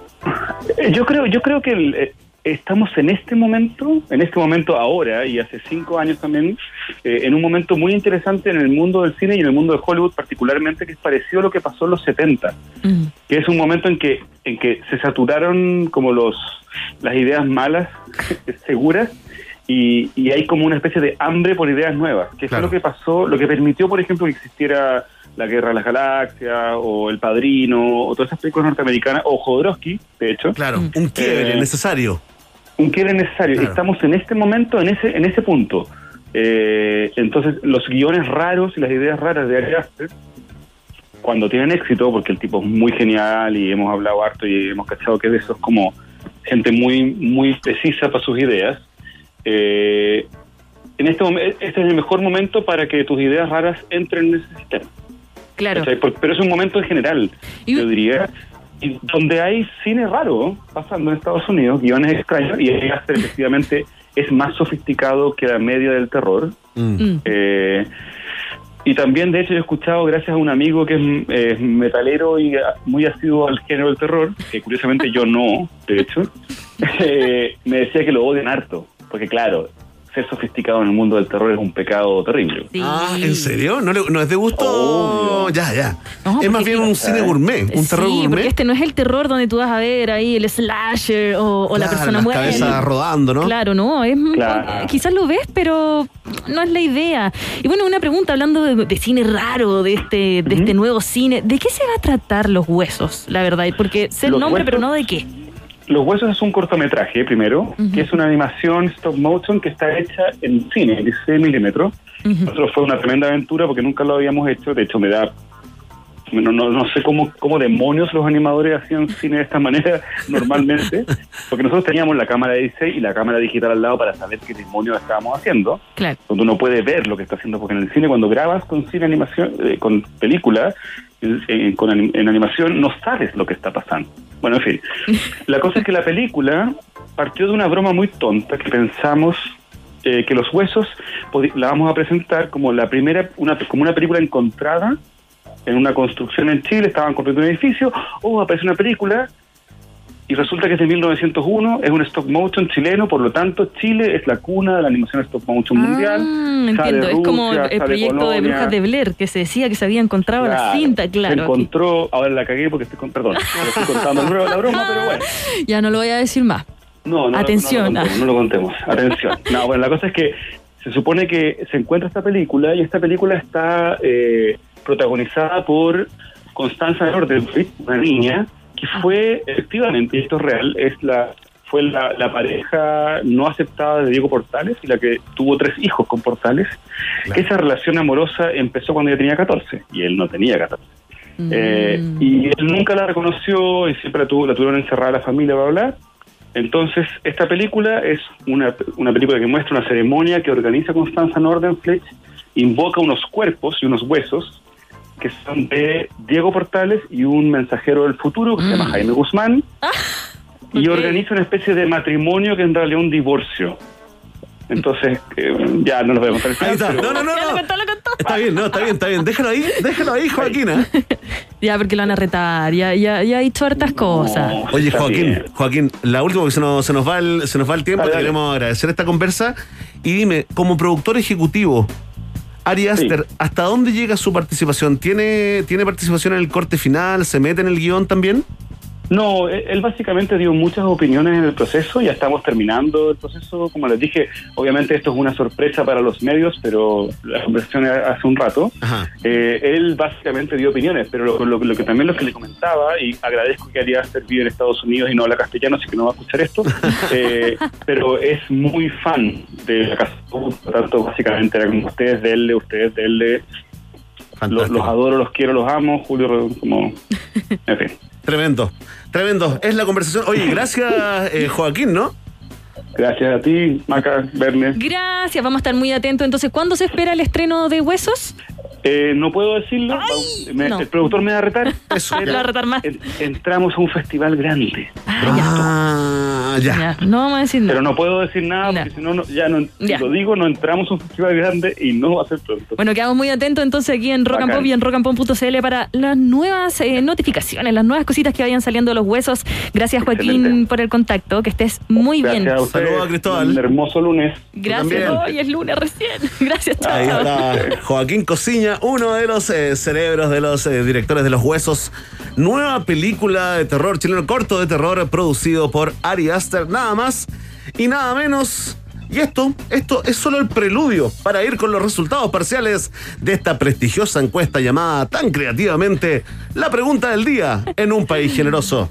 Yo creo, yo creo que el, eh, estamos en este momento, en este momento ahora y hace cinco años también, eh, en un momento muy interesante en el mundo del cine y en el mundo de Hollywood particularmente, que es parecido a lo que pasó en los 70, que es un momento en que, en que se saturaron como los las ideas malas, <laughs> seguras, y, y hay como una especie de hambre por ideas nuevas, que fue lo que pasó, lo que permitió, por ejemplo, que existiera la Guerra de las Galaxias, o El Padrino, o todas esas películas norteamericanas, o Jodorowsky, de hecho. Claro, un quiebre Eh, necesario. un quiebre necesario. Estamos en este momento, en ese, en ese punto. Eh, entonces, los guiones raros y las ideas raras de Ari Aster, cuando tienen éxito, porque el tipo es muy genial y hemos hablado harto y hemos cachado que de eso es como gente muy, muy precisa para sus ideas, eh, en este momento, este es el mejor momento para que tus ideas raras entren en ese sistema. Claro. Pero es un momento en general, yo diría, y donde hay cine raro pasando en Estados Unidos, guiones extraños, y Aster efectivamente es más sofisticado que la media del terror. Mm. Eh, y también, de hecho, yo he escuchado, gracias a un amigo que es eh, metalero y muy asiduo al género del terror, que curiosamente yo no, de hecho, <laughs> eh, me decía que lo odian harto, porque claro, ser sofisticado en el mundo del terror es un pecado terrible. Ah, ¿en serio? ¿No, le- no es de gusto? Ya, ya. No, es más bien un cine gourmet, un terror gourmet. porque este no es el terror donde tú vas a ver ahí el slasher o, o la persona las muere. cabezas rodando, ¿no? Claro, no, es Claro. quizás lo ves, pero no es la idea. Y bueno, una pregunta hablando de, de cine raro, de este, de este nuevo cine, ¿de qué se va a tratar los huesos, la verdad? Porque sé el nombre, huesos- pero no de qué. Los Huesos es un cortometraje, primero, que es una animación stop motion que está hecha en cine, en 16 milímetros. Nosotros fue una tremenda aventura porque nunca lo habíamos hecho. De hecho, me da. No, no, no sé cómo, cómo demonios los animadores hacían cine de esta manera <laughs> normalmente, porque nosotros teníamos la cámara de 16 y la cámara digital al lado para saber qué demonios estábamos haciendo. Claro. Donde uno puede ver lo que está haciendo, porque en el cine, cuando grabas con cine animación, eh, con película, en, con en animación, no sabes lo que está pasando. Bueno, en fin. <laughs> La cosa es que la película partió de una broma muy tonta que pensamos eh, que los huesos la vamos a presentar como la primera, una, como una película encontrada en una construcción en Chile, estaban construyendo un edificio, oh, aparece una película y resulta que es de 1901, es un stop motion chileno, por lo tanto Chile es la cuna de la animación stop motion mundial. Ah, Sale entiendo, es como Rusia, el, proyecto de. Brujas de Blair, que se decía que se había encontrado la Claro, cinta, Se claro. encontró, ahora la cagué porque estoy con, perdón, estoy <laughs> contando la broma, pero bueno. <laughs> Ya no lo voy a decir más. No, no, Atención. No, lo contemos, no lo contemos. Atención. No, bueno, la cosa es que se supone que se encuentra esta película y esta película está eh, protagonizada por Constanza Nordenfrit, una niña que fue efectivamente, y esto es real, es la fue la, la pareja no aceptada de Diego Portales y la que tuvo tres hijos con Portales. Esa relación amorosa empezó cuando ella tenía 14 y él no tenía 14. Eh, y él nunca la reconoció y siempre la, tuvo, la tuvieron encerrada la familia, bla, bla. bla. Entonces, esta película es una, una película que muestra una ceremonia que organiza Constanza Nordenflecht, invoca unos cuerpos y unos huesos que son de Diego Portales y un mensajero del futuro que se llama Jaime Guzmán. y Ok. organiza una especie de matrimonio que en realidad es un divorcio. Entonces, eh, ya no nos vemos Ahí está. pero- No, no, no, no. Está bien, no, está bien, está bien. Déjalo ahí, déjalo ahí, Joaquín. ¿eh? <laughs> Ya, porque lo van a retar. Ya, ya, ya ha dicho hartas cosas. Oye, Joaquín, bien. Joaquín, la última porque se nos, se nos va el, se nos va el tiempo, Dale, te dale. queremos agradecer esta conversa. Y dime, como productor ejecutivo, Ari Aster, ¿hasta dónde llega su participación? ¿Tiene, ¿Tiene participación en el corte final? ¿Se mete en el guion también? No, él básicamente dio muchas opiniones en el proceso, ya estamos terminando el proceso, como les dije, obviamente esto es una sorpresa para los medios, pero la conversación hace un rato, Eh, él básicamente dio opiniones, pero lo, lo- lo que también lo que le comentaba, y agradezco que haría servido en Estados Unidos y no habla castellano, así que no va a escuchar esto, <laughs> eh, pero es muy fan de la casa, por tanto básicamente era como ustedes, denle, ustedes, denle, los, los adoro, los quiero, los amo, Julio, como, en fin. Tremendo, tremendo. Es la conversación. Oye, gracias, eh, Joaquín, ¿no? Gracias a ti, Maca, Verne. Gracias, vamos a estar muy atentos. Entonces, ¿cuándo se espera el estreno de Huesos? Eh, no puedo decirlo. Me- no. El productor me va a retar. Eso. va a retar más. en- entramos a un festival grande. Ah, ya. No vamos a decir nada. Pero no puedo decir nada porque si no, no- ya no, si Ya. lo digo, no entramos a un festival grande y no va a ser pronto. Bueno, quedamos muy atentos entonces aquí en Rock and. Pop y en rockandpop.cl para las nuevas eh, notificaciones, las nuevas cositas que vayan saliendo de los huesos. Gracias, Joaquín, Excelente. por el contacto. Que estés muy Gracias bien. a ustedes. Un hermoso lunes. Gracias. Hoy es lunes recién. <laughs> Gracias, chao. Ahí está Joaquín Cosiña, uno de los eh, cerebros de los eh, directores de Los Huesos. Nueva película de terror chileno, corto de terror producido por Ari Aster, nada más y nada menos. Y esto, esto es solo el preludio para ir con los resultados parciales de esta prestigiosa encuesta llamada tan creativamente La pregunta del día en un país generoso.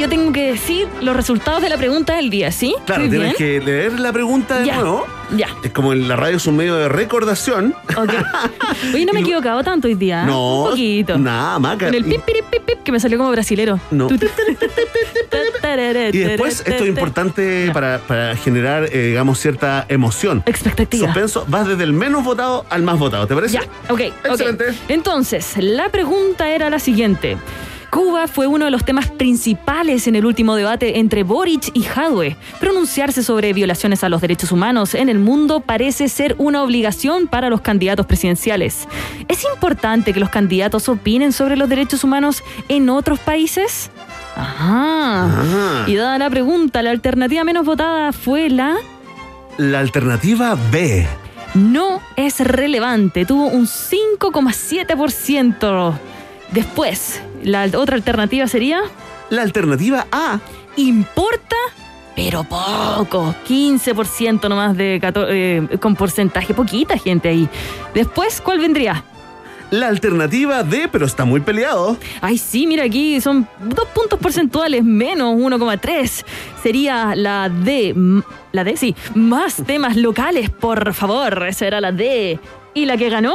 Yo tengo que decir los resultados de la pregunta del día, ¿sí? Claro, ¿Estoy tienes bien? que leer la pregunta de Ya. nuevo. Ya. Es como en la radio es un medio de recordación. Ok. Oye, no me he equivocado tanto hoy día. ¿eh? No, Un poquito. nada, maca. Con el pip, pip, pip, pip, que me salió como brasilero. No. Y después, esto es importante para, para generar, eh, digamos, cierta emoción. Expectativa. Suspenso, vas desde el menos votado al más votado, ¿te parece? Ya, ok. ok. Entonces, la pregunta era la siguiente. Cuba fue uno de los temas principales en el último debate entre Boric y Jadwe. Pronunciarse sobre violaciones a los derechos humanos en el mundo parece ser una obligación para los candidatos presidenciales. ¿Es importante que los candidatos opinen sobre los derechos humanos en otros países? Ajá. Ah. Y dada la pregunta, la alternativa menos votada fue la La alternativa B. no es relevante, tuvo un 5,7%. Después, la otra alternativa sería... La alternativa A. Importa, pero poco. 15% nomás de cato- eh, con porcentaje, poquita gente ahí. Después, ¿cuál vendría? La alternativa D, pero está muy peleado. Ay, sí, mira aquí, son dos puntos porcentuales menos 1,3. Sería la D. La D, sí. Más temas locales, por favor. Esa era la D. ¿Y la que ganó?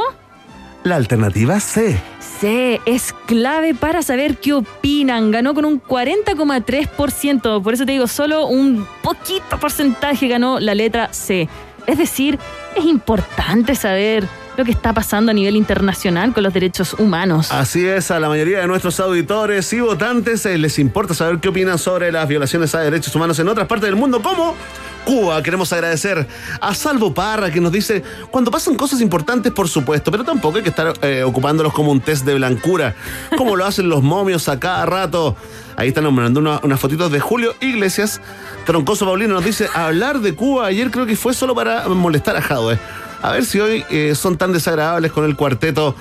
La alternativa C. C es clave para saber qué opinan. Ganó con un 40,3%. Por eso te digo, solo un poquito porcentaje ganó la letra C. Es decir, es importante saber lo que está pasando a nivel internacional con los derechos humanos. Así es, a la mayoría de nuestros auditores y votantes eh, les importa saber qué opinan sobre las violaciones a derechos humanos en otras partes del mundo, como Cuba. Queremos agradecer a Salvo Parra que nos dice, cuando pasan cosas importantes, por supuesto, pero tampoco hay que estar eh, ocupándolos como un test de blancura, como lo hacen los momios a cada rato. Ahí están nombrando una- unas fotitos de Julio Iglesias. Troncoso Paulino nos dice, hablar de Cuba ayer creo que fue solo para molestar a Jadwe. A ver si hoy eh, son tan desagradables con el cuarteto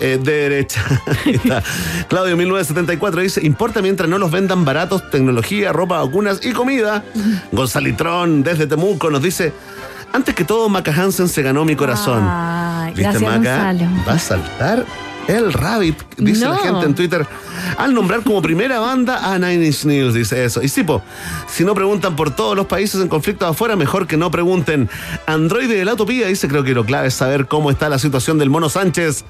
eh, de derecha. <laughs> Está. Claudio 1974 dice, importa mientras no los vendan baratos, tecnología, ropa, vacunas y comida. <laughs> Gonzalitrón desde Temuco nos dice, antes que todo Maca Hansen se ganó mi corazón. Ay, ¿Viste gracias, Maca? Gonzalo. Va a saltar El Rabbit, dice la gente en Twitter, al nombrar como primera banda a Nine Inch Nails, dice eso. Y sí, po, si no preguntan por todos los países en conflicto afuera, mejor que no pregunten. Android de la Utopía dice, creo que lo clave es saber cómo está la situación del Mono Sánchez.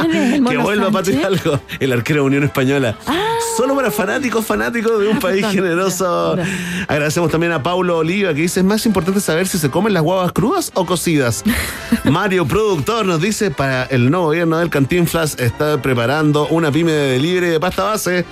¿Quién es <laughs> el que vuelva Sánchez? Ah. Hidalgo, el arquero de Unión Española. Solo para fanáticos, fanáticos de un <laughs> país generoso. Agradecemos también a Paulo Oliva que dice, es más importante saber si se comen las guavas crudas o cocidas. <laughs> Mario Productor nos dice, para el nuevo gobierno del Cantinflas está preparando una pyme de delivery de pasta base.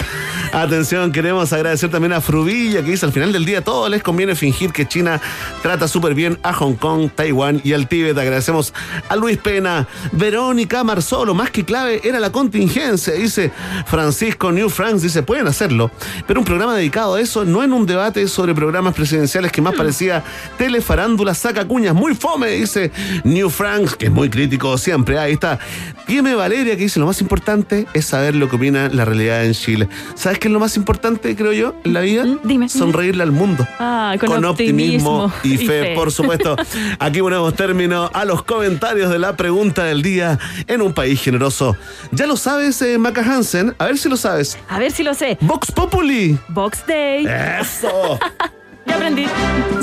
Atención, queremos agradecer también a Frubilla que dice, al final del día todo les conviene fingir que China trata súper bien a Hong Kong, Taiwán y al Tíbet. Agradecemos a Luis Pena, Verónica Marzolo, más que clave era la contingencia, dice Francisco New Franks, dice, pueden hacerlo, pero un programa dedicado a eso, no en un debate sobre programas presidenciales que más parecía telefarándula saca cuñas, muy fome, dice New Franks, que es muy crítico siempre, ahí está. Dime Valeria, que dice, lo más importante es saber lo que opina la realidad en Chile. ¿Sabes qué es lo más importante, creo yo, en la vida? dime. Sonreírle al mundo Ah, con, con optimismo, optimismo, y, fe, por supuesto. <laughs> Aquí ponemos término a los comentarios de la pregunta del día en un país generoso. ¿Ya lo sabes, eh, Maca Hansen? A ver si lo sabes. A ver si lo sé. Vox Populi. Box Day. Eso. <laughs> ya aprendí.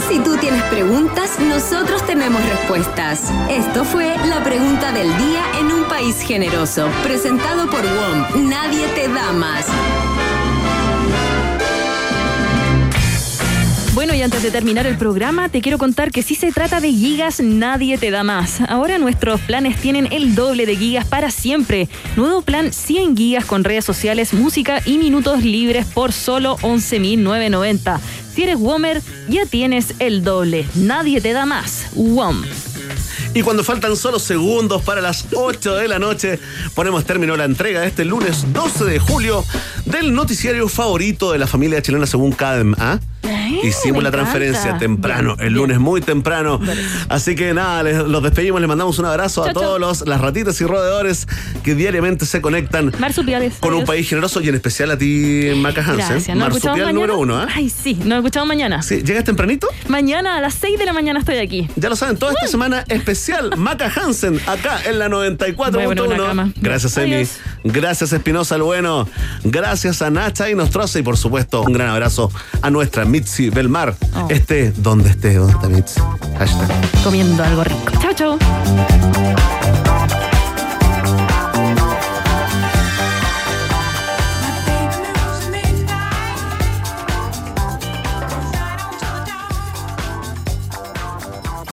Si tú tienes preguntas, nosotros tenemos respuestas. Esto fue la pregunta del día en un país generoso, presentado por WOM. Nadie te da más. Bueno, y antes de terminar el programa, te quiero contar que si se trata de gigas, nadie te da más. Ahora nuestros planes tienen el doble de gigas para siempre. Nuevo plan 100 gigas con redes sociales, música y minutos libres por solo 11.990. Si eres Womer, ya tienes el doble. Nadie te da más. WOM. Y cuando faltan solo segundos para las 8 de la noche, ponemos término a la entrega de este lunes 12 de julio del noticiario favorito de la familia chilena según CADEM. ¿ah? Eh, me la transferencia temprano, Bien, el bien. lunes muy temprano. Así que nada, les- los despedimos, les mandamos un abrazo a chau. todos los, las ratitas y roedores que diariamente se conectan Marsupiales. con un país generoso y en especial a ti, Maca Hansen. Gracias. ¿Nos escuchamos Marsupial número uno, ¿ah? Ay, sí, nos escuchamos mañana. Sí, ¿Llegas tempranito? Mañana a las 6 de la mañana estoy aquí. Ya lo saben, toda esta semana especial Maca Hansen acá en la Voy a poner una 94.1. cama. Gracias, Emi. Gracias, Espinosa el Bueno. Gracias a Nacha y Nostroza. Y por supuesto, un gran abrazo a nuestra Mitzi Belmar. Oh. Esté donde esté, donde está Mitzi. Hashtag. Comiendo algo rico. Chao, chao.